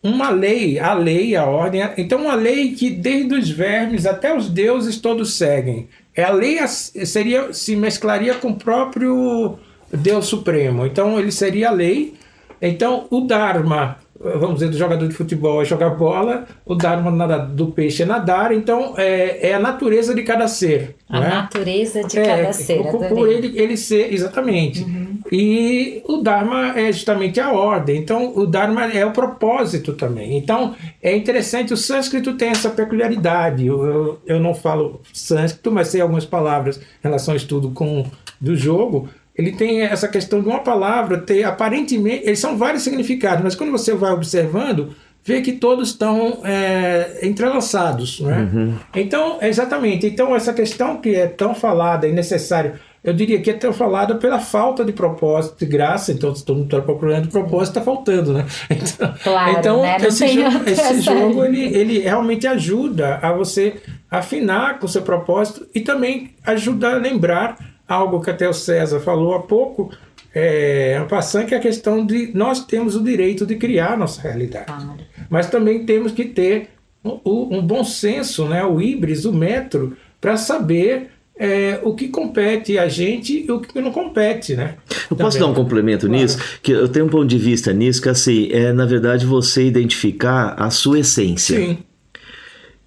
uma lei, a lei, a ordem, então uma lei que desde os vermes até os deuses todos seguem. É a lei seria se mesclaria com o próprio Deus Supremo. Então ele seria a lei. Então o Dharma vamos dizer, do jogador de futebol é jogar bola, o Dharma do peixe é nadar, então é, é a natureza de cada ser. A né? natureza de é, cada ser. Por, por ele, ele ser, exatamente. Uhum. E o Dharma é justamente a ordem, então o Dharma é o propósito também. Então é interessante, o sânscrito tem essa peculiaridade. Eu, eu, eu não falo sânscrito, mas sei algumas palavras em relação ao estudo com, do jogo ele tem essa questão de uma palavra ter aparentemente. Eles são vários significados, mas quando você vai observando, vê que todos estão é, entrelaçados. Né? Uhum. Então, exatamente. Então, essa questão que é tão falada e necessária, eu diria que é tão falada pela falta de propósito, de graça. Então, se todo mundo está procurando propósito, está faltando. Né? Então, claro, então né? esse, jogo, esse jogo ele, ele realmente ajuda a você afinar com o seu propósito e também ajuda a lembrar algo que até o César falou há pouco, é, passando que é a questão de nós temos o direito de criar a nossa realidade. Claro. Mas também temos que ter um, um bom senso, né, o híbris, o metro, para saber é, o que compete a gente e o que não compete, né? Eu posso Também. dar um complemento claro. nisso? Que eu tenho um ponto de vista nisso que assim, é na verdade você identificar a sua essência. Sim.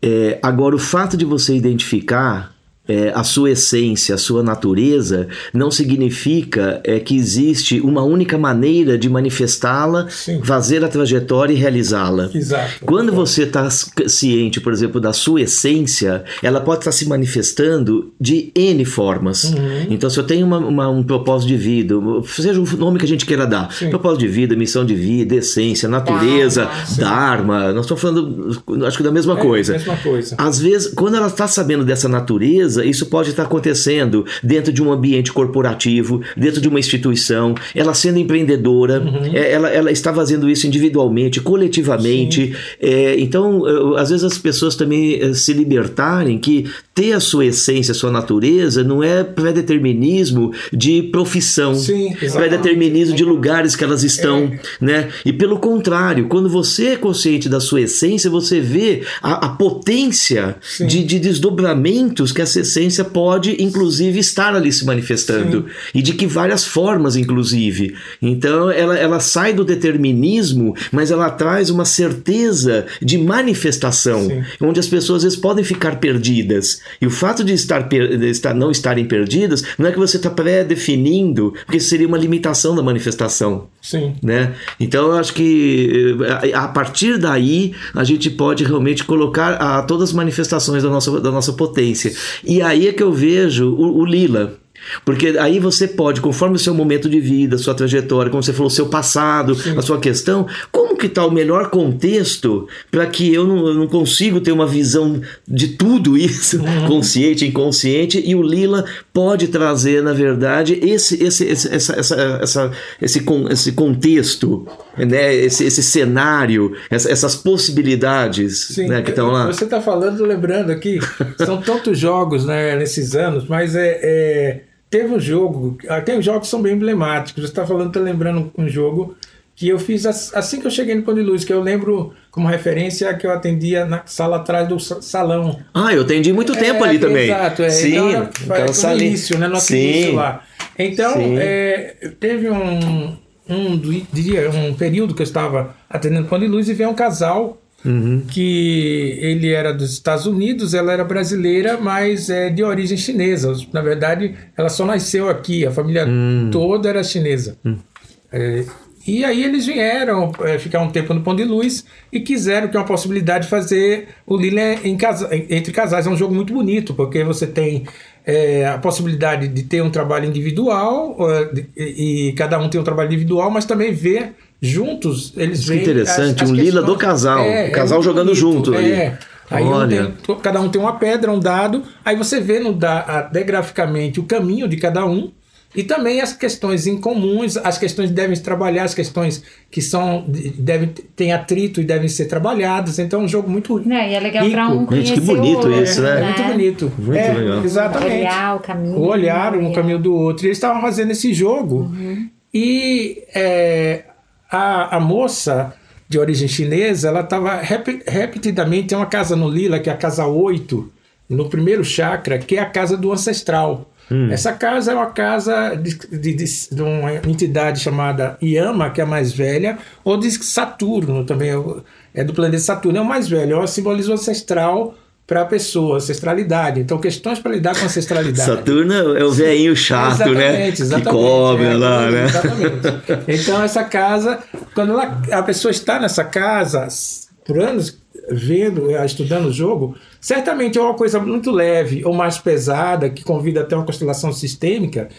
É, agora, o fato de você identificar é, a sua essência, a sua natureza, não significa é, que existe uma única maneira de manifestá-la, fazer a trajetória e realizá-la. Quando você está ciente, por exemplo, da sua essência, ela pode estar tá se manifestando de N formas. Uhum. Então, se eu tenho uma, uma, um propósito de vida, seja o nome que a gente queira dar, Sim. propósito de vida, missão de vida, essência, natureza, Dharma, Dharma nós estamos falando, acho que da mesma é, coisa. Mesma coisa. Às vezes, quando ela está sabendo dessa natureza, isso pode estar acontecendo dentro de um ambiente corporativo, dentro de uma instituição, ela sendo empreendedora, uhum. é, ela, ela está fazendo isso individualmente, coletivamente. É, então, às vezes as pessoas também é, se libertarem que ter a sua essência, a sua natureza, não é pré-determinismo de profissão, pré-determinismo de lugares que elas estão, é. né? E pelo contrário, quando você é consciente da sua essência, você vê a, a potência de, de, desdobramentos que essa essência pode, inclusive, estar ali se manifestando. Sim. E de que várias formas, inclusive. Então, ela, ela sai do determinismo, mas ela traz uma certeza de manifestação, Sim. onde as pessoas às vezes podem ficar perdidas. E o fato de estar, de estar não estarem perdidas não é que você está pré-definindo, porque seria uma limitação da manifestação. Sim. Né? Então, eu acho que eh, a partir daí a gente pode realmente colocar a, todas as manifestações da nossa, da nossa potência. E aí é que eu vejo o, o Lila. Porque aí você pode, conforme o seu momento de vida, sua trajetória, como você falou, o seu passado, Sim. a sua questão, como que está o melhor contexto para que eu não, eu não consigo ter uma visão de tudo isso, uhum. consciente, inconsciente, e o Lila pode trazer, na verdade, esse, esse, esse, essa, essa, essa, esse, esse contexto, né? esse, esse cenário, essa, essas possibilidades Sim, né, que estão lá. Você está falando, lembrando aqui, são tantos jogos né, nesses anos, mas é, é Teve um jogo, tem jogos que são bem emblemáticos. Você está falando, está lembrando um jogo que eu fiz assim que eu cheguei no Pão de Luz, que eu lembro como referência que eu atendia na sala atrás do salão. Ah, eu atendi muito tempo é, ali também. Exato, é. Sim, então, então no início, né? No Sim. início lá. Então, é, teve um, um dia, um período que eu estava atendendo Pão de Luz e veio um casal Uhum. que ele era dos Estados Unidos, ela era brasileira, mas é de origem chinesa. Na verdade, ela só nasceu aqui, a família uhum. toda era chinesa. Uhum. É, e aí eles vieram é, ficar um tempo no Pão de Luz e quiseram que é uma possibilidade de fazer o Lila casa, entre casais. É um jogo muito bonito, porque você tem é, a possibilidade de ter um trabalho individual, de, e, e cada um tem um trabalho individual, mas também ver juntos, eles veem. Que interessante, as, as um lila do casal. É, o casal é jogando bonito, junto ali. É. Aí um tem, cada um tem uma pedra, um dado, aí você vê no da, até graficamente o caminho de cada um. E também as questões incomuns, as questões que devem se trabalhar, as questões que são devem têm atrito e devem ser trabalhadas. Então é um jogo muito rico. É, e é legal para um Gente, que bonito outro, isso, né? É, muito bonito. Muito é, legal. Exatamente. Olhar o caminho. O olhar um caminho do outro. E eles estavam fazendo esse jogo. Uhum. E é, a, a moça de origem chinesa, ela estava rep, repetidamente, tem uma casa no Lila, que é a casa 8, no primeiro chakra, que é a casa do ancestral. Hum. Essa casa é uma casa de, de, de, de, uma entidade chamada Yama, que é a mais velha, ou de Saturno também, é do planeta Saturno, é o mais velho, é o simbolismo ancestral para a pessoa, ancestralidade. Então, questões para lidar com ancestralidade. Saturno é o velhinho chato, exatamente, né? Exatamente. Que cobra é, lá, né? Exatamente. Então, essa casa, quando ela, a pessoa está nessa casa por anos vendo, eh, estudando o jogo, certamente é uma coisa muito leve ou mais pesada, que convida até uma constelação sistêmica,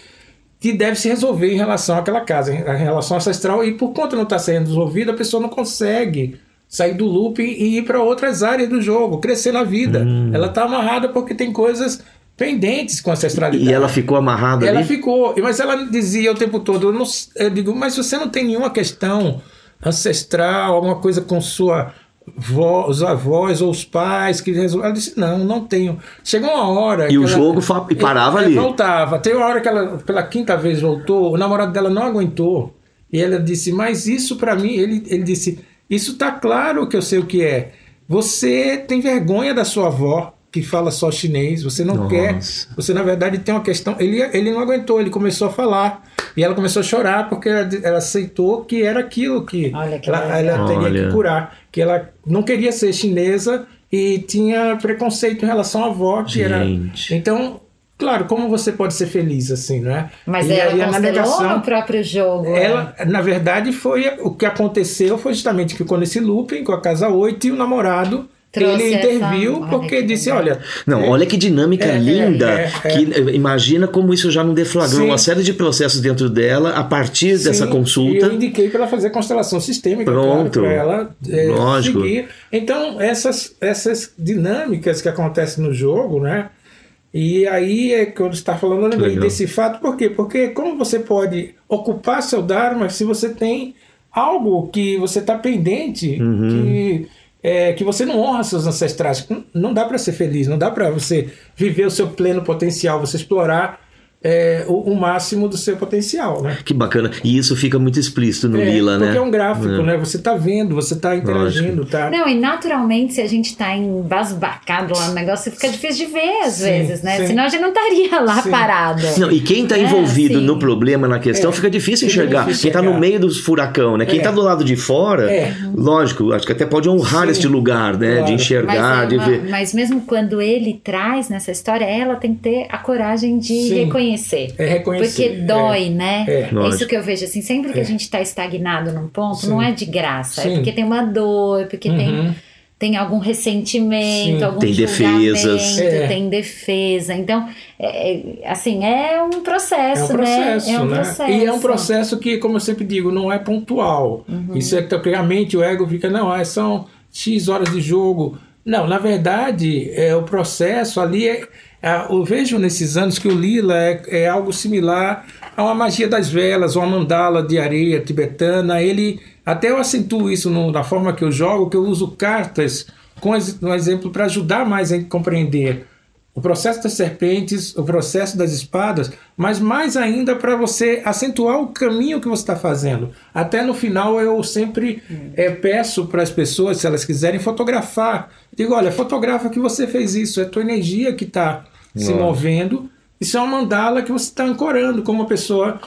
que deve se resolver em relação àquela casa, em relação ancestral, e por conta não estar sendo resolvida, a pessoa não consegue sair do loop e ir para outras áreas do jogo, crescer na vida. Hum. Ela está amarrada porque tem coisas pendentes com a ancestralidade. E ela ficou amarrada Ela ali? ficou, mas ela dizia o tempo todo, eu, não, eu digo, mas você não tem nenhuma questão ancestral, alguma coisa com sua vó, os avós ou os pais que resolveram. Ela disse: não, não tenho. Chegou uma hora. E o ela- jogo fa- e parava é, ali. Voltava. Tem uma hora que ela, pela quinta vez, voltou, o namorado dela não aguentou. E ela disse: Mas isso pra mim, ele, ele disse: Isso tá claro que eu sei o que é. Você tem vergonha da sua avó, que fala só chinês, você não Nossa. quer. Você, na verdade, tem uma questão. Ele, ele não aguentou, ele começou a falar. E ela começou a chorar porque ela, ela aceitou que era aquilo que, que ela, ela teria Olha. que curar. Que ela não queria ser chinesa e tinha preconceito em relação à avó, que era. Então, claro, como você pode ser feliz assim, não é? Mas E ela a constelou navegação- no próprio jogo. é. ela, na verdade, foi o que aconteceu foi justamente que ficou nesse looping com a casa 8 e o namorado Trouxe ele interviu olha porque que disse, olha, Não, é, olha que dinâmica é, linda. é, é, que eh, imagina como isso já não deflagrou Sim. uma série de processos dentro dela a partir dessa Sim, consulta. E eu indiquei para ela fazer constelação sistêmica, Pronto. para ela é, Lógico. seguir. Então, essas, essas dinâmicas que acontecem no jogo, né? E aí é que eu está falando, eu lembrei legal. desse fato, por quê? Porque como você pode ocupar seu Dharma se você tem algo que você está pendente, Uhum. que, é, que você não honra seus ancestrais. Não dá para ser feliz, não dá para você viver o seu pleno potencial, você explorar é, o, o máximo do seu potencial, né? Que bacana. E isso fica muito explícito no É, Lila, né? Porque é um gráfico, É. né? Você tá vendo, você tá interagindo, tá? Não, e naturalmente, se a gente tá embasbacado lá no negócio, fica difícil de ver às Sim, vezes, né? sim. Senão a gente não estaria lá Sim. parado. Não, e quem está É, envolvido no problema, na questão, É, fica difícil fica enxergar. difícil quem está no meio dos furacão, né? Quem É. está do lado de fora, É. lógico, acho que até pode honrar Sim. este lugar, né? Claro. De Mas, enxergar, é de uma- ver. mas mesmo quando ele traz nessa história, ela tem que ter a coragem de Sim. Reconhecer. É reconhecer. Porque dói, né? É. É isso que eu vejo assim, sempre que É. a gente está estagnado num ponto, Sim. não é de graça, é Sim. porque tem uma dor, porque tem, Uhum. tem algum ressentimento, Sim. algum Tem julgamento, defesas. É. tem defesa. Então, é, é, assim, é um É processo, um processo, né? É um né? processo. E é um processo que, como eu sempre digo, não é pontual. Uhum. Isso é porque a mente, o ego fica, não, são X horas de jogo. Não, na verdade, é o processo ali é. É, eu vejo nesses anos que o Lila é, é algo similar a uma magia das velas, uma mandala de areia tibetana. Ele até eu acentuo isso no- na forma que eu jogo, que eu uso cartas com um exemplo para ajudar mais a compreender o processo das serpentes, o processo das espadas, mas mais ainda para você acentuar o caminho que você está fazendo. Até no final eu sempre eh, peço para as pessoas, se elas quiserem fotografar, digo, olha, fotografa que você fez isso, é tua energia que está se movendo. Isso é uma mandala que você está ancorando, como a pessoa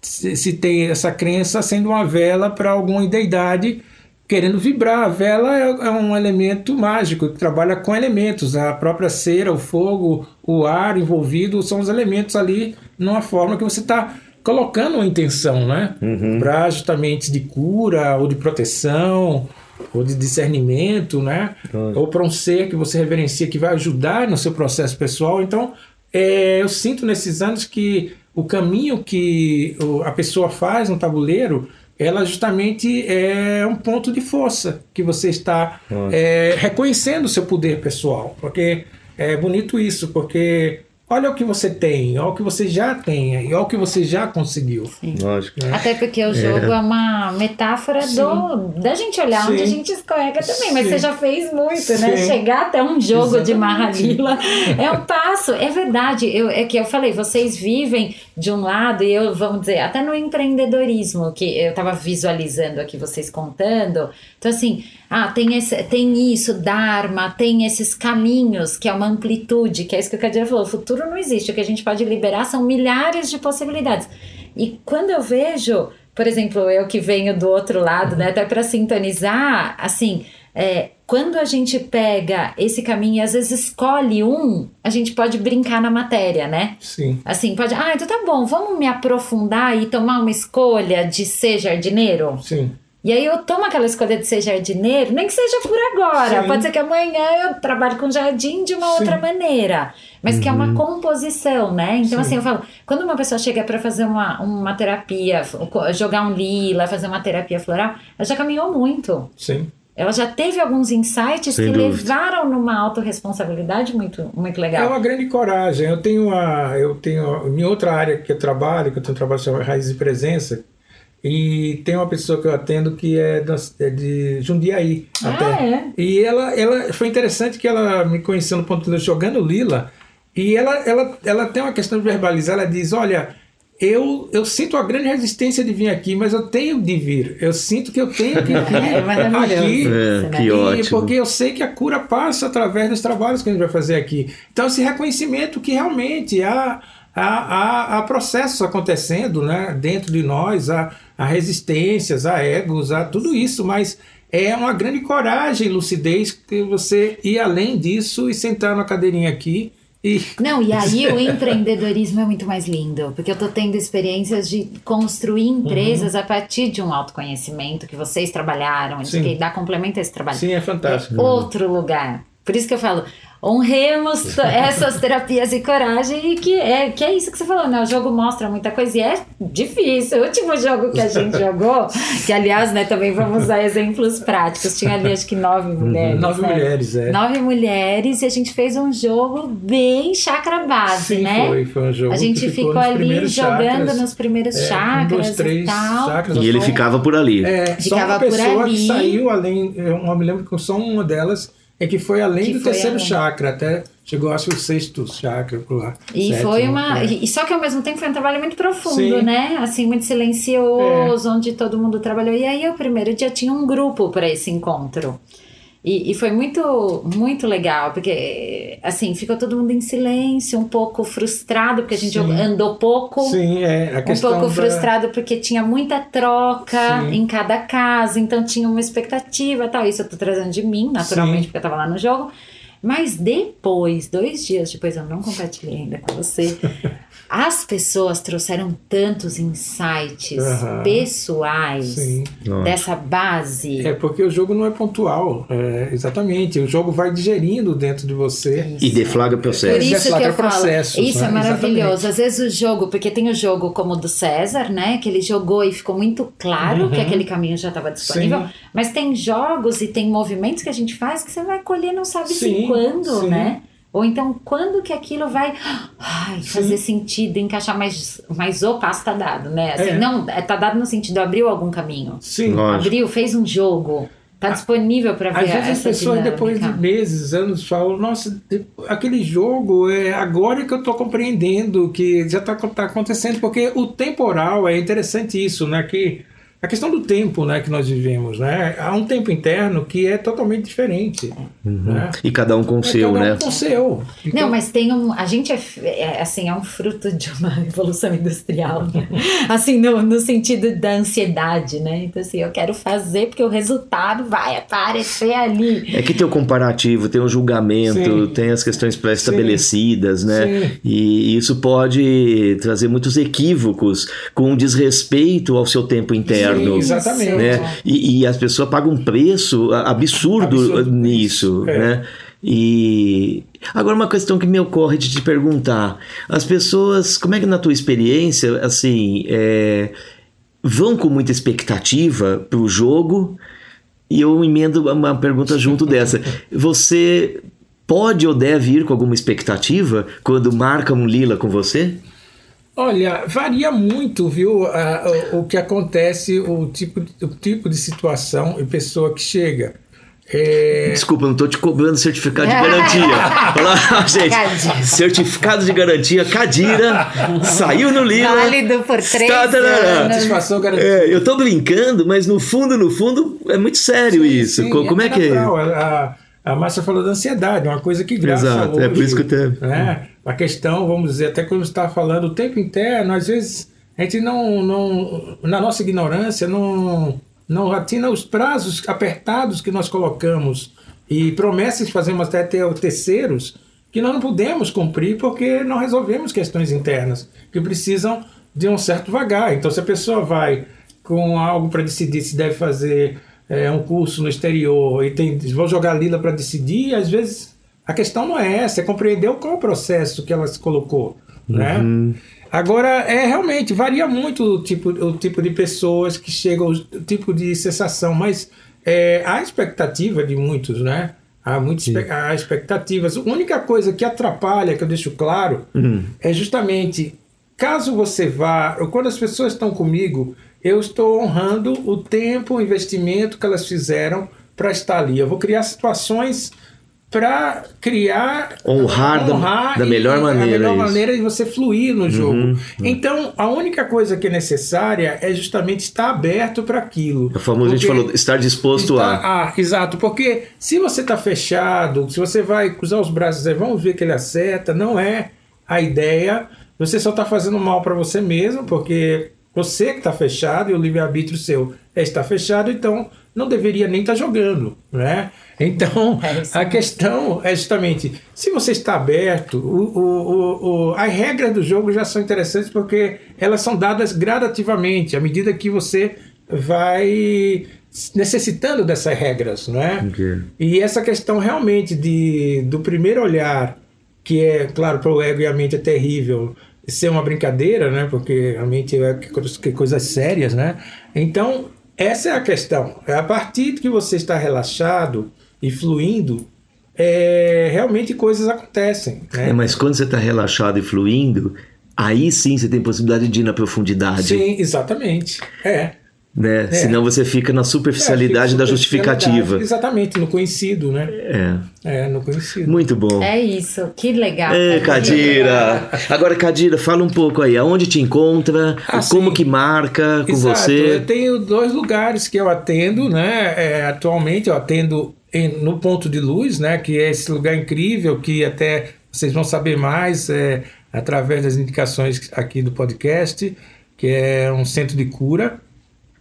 se, se tem essa crença acende uma vela para alguma deidade querendo vibrar. A vela é, é um elemento mágico que trabalha com elementos. A própria cera, o fogo, o ar envolvido são os elementos ali numa forma que você está colocando uma intenção, né? Para justamente de cura ou de proteção ou de discernimento, né? Ou para um ser que você reverencia que vai ajudar no seu processo pessoal. Então, é, eu sinto nesses anos que o caminho que a pessoa faz no tabuleiro, ela justamente é um ponto de força que você está é, reconhecendo o seu poder pessoal. Porque é bonito isso, porque olha o que você tem, olha o que você já tem, e olha o que você já conseguiu. Lógico. Até porque o jogo é, uma metáfora do, da gente olhar Sim. onde a gente escorrega também. Mas Sim. você já fez muito, né? Sim. Chegar até um jogo de Exatamente. Mahalila é um passo. É verdade. Eu, é que eu falei, vocês vivem de um lado e eu, vamos dizer, até no empreendedorismo, que eu estava visualizando aqui vocês contando. Então, assim, ah, tem, esse, tem isso, Dharma, tem esses caminhos, que é uma amplitude, que é isso que o Kadir falou. O futuro não existe. O que a gente pode liberar são milhares de possibilidades. E quando eu vejo, por exemplo, eu que venho do outro lado, né, até para sintonizar, assim, é, quando a gente pega esse caminho e às vezes escolhe um, a gente pode brincar na matéria, né? Sim. Assim, pode, ah, então tá bom, vamos me aprofundar e tomar uma escolha de ser jardineiro? Sim. E aí eu tomo aquela escolha de ser jardineiro, nem que seja por agora. Sim. Pode ser que amanhã eu trabalhe com jardim de uma Sim. outra maneira. Mas que é uma composição, né? Então, Sim. assim, eu falo, quando uma pessoa chega para fazer uma, uma terapia, jogar um lila, fazer uma terapia floral, ela já caminhou muito. Sim. Ela já teve alguns insights Sem que dúvida. levaram numa autorresponsabilidade muito, muito É legal. uma grande coragem. Eu tenho uma, eu tenho em outra área que eu trabalho, que eu tenho um trabalho chamado Raiz e Presença, E tem uma pessoa que eu atendo que é, é de Jundiaí ah, até. É? E ela, ela foi interessante que ela me conheceu no ponto de jogando Lila. E ela, ela, ela tem uma questão de verbalizar, ela diz, olha, eu, eu sinto a grande resistência de vir aqui, mas eu tenho de vir. Eu sinto que eu tenho que vir é aqui. É, que e, ótimo. Porque eu sei que a cura passa através dos trabalhos que a gente vai fazer aqui. Então, esse reconhecimento que realmente há, há, há, há processos acontecendo né, dentro de nós, há, há resistências, há egos, há tudo isso, mas é uma grande coragem, lucidez, que você ir além disso e sentar na cadeirinha aqui e... Não, e aí o empreendedorismo é muito mais lindo, porque eu tô tendo experiências de construir empresas uhum. a partir de um autoconhecimento que vocês trabalharam, que dá complemento a esse trabalho. Sim, é fantástico. É outro lugar. Por isso que eu falo, honremos essas terapias e coragem e que é, que é isso que você falou, né? O jogo mostra muita coisa e é difícil. O último jogo que a gente jogou, que aliás, né, também vamos usar exemplos práticos. Tinha ali acho que nove uhum. mulheres. Nove né? mulheres, é. Nove mulheres e a gente fez um jogo bem chakra base, Sim, né? Foi, foi um jogo. A gente ficou, ficou ali jogando chakras, nos primeiros é, chakras um, dois, três e tal. Chakras, e ele ficava por ali. É, ficava só uma pessoa que saiu além, eu me lembro que só uma delas é que foi além que do terceiro além. chakra, até chegou acho o sexto chakra por lá. E sétimo, foi uma. É. E só que ao mesmo tempo foi um trabalho muito profundo, Sim. né? Assim, muito silencioso, é. onde todo mundo trabalhou. E aí o primeiro dia tinha um grupo para esse encontro. E, e, foi muito, muito legal, porque, assim, ficou todo mundo em silêncio, um pouco frustrado, porque a gente Sim. andou pouco. Sim, é. A um pouco da... frustrado, porque tinha muita troca Sim. em cada casa, então tinha uma expectativa tal. Isso eu tô trazendo de mim, naturalmente, Sim. porque eu tava lá no jogo. Mas depois, dois dias depois, eu não compartilhei ainda com você. As pessoas trouxeram tantos insights uhum. pessoais Sim. dessa base. É porque o jogo não é pontual. É, exatamente. O jogo vai digerindo dentro de você. Isso. E deflaga processo. Por isso deflaga que eu falo. Isso né? é maravilhoso. Exatamente. Às vezes o jogo, porque tem o jogo como o do César, né? Que ele jogou e ficou muito claro uhum. que aquele caminho já estava disponível. Sim. Mas tem jogos e tem movimentos que a gente faz que você vai colher não sabe se quando, sim. né? Ou então, quando que aquilo vai ai, fazer sentido, encaixar mais, mais o passo tá dado, né? Assim, é. Não, é, tá dado no sentido, abriu algum caminho. Sim. Lógico. Abriu, fez um jogo. Tá disponível para ver Às vezes as pessoas dinâmica. depois de meses, anos falam, nossa, aquele jogo é agora que eu estou compreendendo que já está tá acontecendo, porque o temporal é interessante isso, né? Que a questão do tempo né, que nós vivemos, né? Há um tempo interno que é totalmente diferente. Uhum. Né? E cada um com o é, seu, cada né? Um com o seu. Então... Não, mas tem um. A gente é, é, assim, é um fruto de uma revolução industrial, né? assim, no, no sentido da ansiedade, né? Então, assim, eu quero fazer porque o resultado vai aparecer ali. É que tem o comparativo, tem o julgamento, Sim. tem as questões pré-estabelecidas, né? Sim. E isso pode trazer muitos equívocos com desrespeito ao seu tempo interno. Sim, exatamente. Né? E, e, as pessoas pagam um preço absurdo, absurdo nisso. É. Né? E agora uma questão que me ocorre de te perguntar: as pessoas, como é que na tua experiência, assim, é, vão com muita expectativa para o jogo? E eu emendo uma pergunta junto dessa. Você pode ou deve ir com alguma expectativa quando marca um lila com você? Olha, varia muito, viu, o, o, que acontece, o tipo, o tipo de situação e pessoa que chega. É... Desculpa, não estou te cobrando certificado de garantia. Olá, gente, certificado de garantia, Cadira, saiu no livro. Válido por três tá, tá, tá, Satisfação garantida. É, eu estou brincando, mas no fundo, no fundo, é muito sério sim, isso. Sim, Como é, é que é? A, a Márcia falou da ansiedade, uma coisa que graça Exato, hoje, é por isso que eu tenho. Né, a questão, vamos dizer, até quando está falando o tempo interno, às vezes a gente não, não na nossa ignorância, não, não atina os prazos apertados que nós colocamos e promessas que fazemos até ter terceiros que nós não podemos cumprir porque não resolvemos questões internas que precisam de um certo vagar. Então, se a pessoa vai com algo para decidir se deve fazer é, um curso no exterior e tem, vão jogar Lila para decidir, às vezes a questão não é essa, é compreender qual o processo que ela se colocou. Né? Uhum. Agora, é realmente, varia muito o tipo, o tipo de pessoas que chegam, o tipo de sensação, mas é, há expectativa de muitos, né? Há, muitas há expectativas. A única coisa que atrapalha, que eu deixo claro, uhum. é justamente caso você vá, quando as pessoas estão comigo, eu estou honrando o tempo, o investimento que elas fizeram para estar ali. Eu vou criar situações para criar honrar, honrar da, da melhor e, maneira a melhor isso. maneira de você fluir no jogo. Uhum, então, a única coisa que é necessária é justamente estar aberto para aquilo. O famoso a gente falou estar disposto está, a. Ah, exato, porque se você está fechado, se você vai cruzar os braços e vamos ver que ele acerta, não é a ideia. Você só está fazendo mal para você mesmo, porque você que está fechado e o livre-arbítrio seu está fechado, então não deveria nem estar tá jogando, né? Então, é a questão é justamente, se você está aberto, o, o, o, as regras do jogo já são interessantes porque elas são dadas gradativamente, à medida que você vai necessitando dessas regras, não é? Okay. E essa questão realmente de, do primeiro olhar, que é, claro, para o ego e a mente é terrível, ser uma brincadeira, né? Porque a mente é coisas sérias, né? Então, essa é a questão. É a partir que você está relaxado e fluindo, é, realmente coisas acontecem. Né? É, mas quando você está relaxado e fluindo, aí sim você tem possibilidade de ir na profundidade. Sim, exatamente. É. Né? É. Senão você fica na superficialidade é, da justificativa. Exatamente, no conhecido, né? É. É, no conhecido. Muito bom. É isso, que legal. É, Cadira. Agora, Cadira, fala um pouco aí, aonde te encontra, ah, como que marca com Exato. você? Eu tenho dois lugares que eu atendo, né? É, atualmente eu atendo em, no Ponto de Luz, né? Que é esse lugar incrível que até vocês vão saber mais é, através das indicações aqui do podcast, que é um centro de cura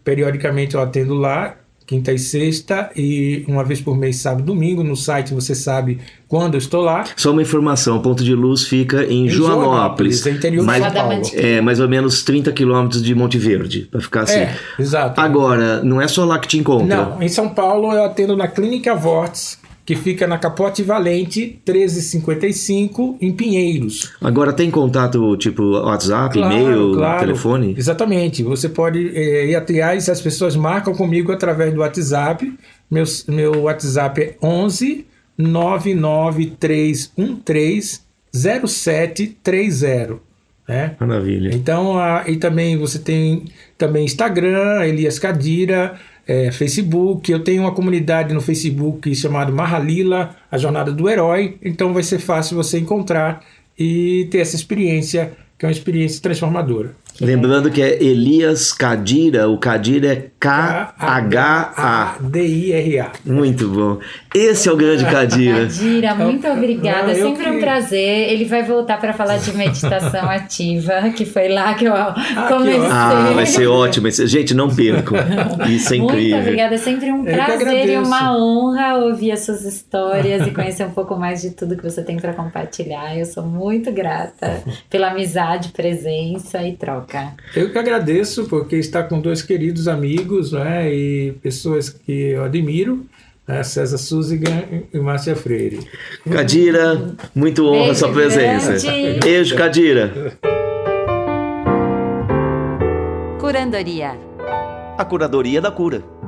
Periodicamente eu atendo lá, quinta e sexta, e uma vez por mês, sábado e domingo. No site você sabe quando eu estou lá. Só uma informação: o ponto de luz fica em, em Joanópolis, Joanópolis é interior mais, de São Paulo. É mais ou menos 30 quilômetros de Monte Verde, para ficar assim. É, exato. Agora, não é só lá que te encontra. Não, em São Paulo eu atendo na Clínica Vortes que fica na Capote Valente 1355 em Pinheiros. Agora tem contato tipo WhatsApp, claro, e-mail, claro. telefone? Exatamente. Você pode é, ir atrás, as pessoas marcam comigo através do WhatsApp. Meu, meu WhatsApp é 11 99313 0730. Né? Maravilha. Então, a, e também você tem também Instagram, Elias Cadira, é, Facebook. Eu tenho uma comunidade no Facebook chamada Mahalila, a Jornada do Herói. Então vai ser fácil você encontrar e ter essa experiência, que é uma experiência transformadora. Lembrando que é Elias Cadira, o Cadira é K-H-A-D-I-R-A. Muito bom. Esse é o grande Cadira. Cadira, muito obrigada. É sempre um prazer. Ele vai voltar para falar de meditação ativa, que foi lá que eu comecei. Ah, vai ser ótimo. Gente, não percam. Isso é incrível. Muito obrigada. É sempre um prazer e uma honra ouvir as suas histórias e conhecer um pouco mais de tudo que você tem para compartilhar. Eu sou muito grata pela amizade, presença e troca. Eu que agradeço, porque está com dois queridos amigos né, e pessoas que eu admiro. Né, César Suzigan e Márcia Freire. Cadira, muito honra Beijo sua presença. Grande. Beijo, Cadira. Curandoria. A curadoria da cura.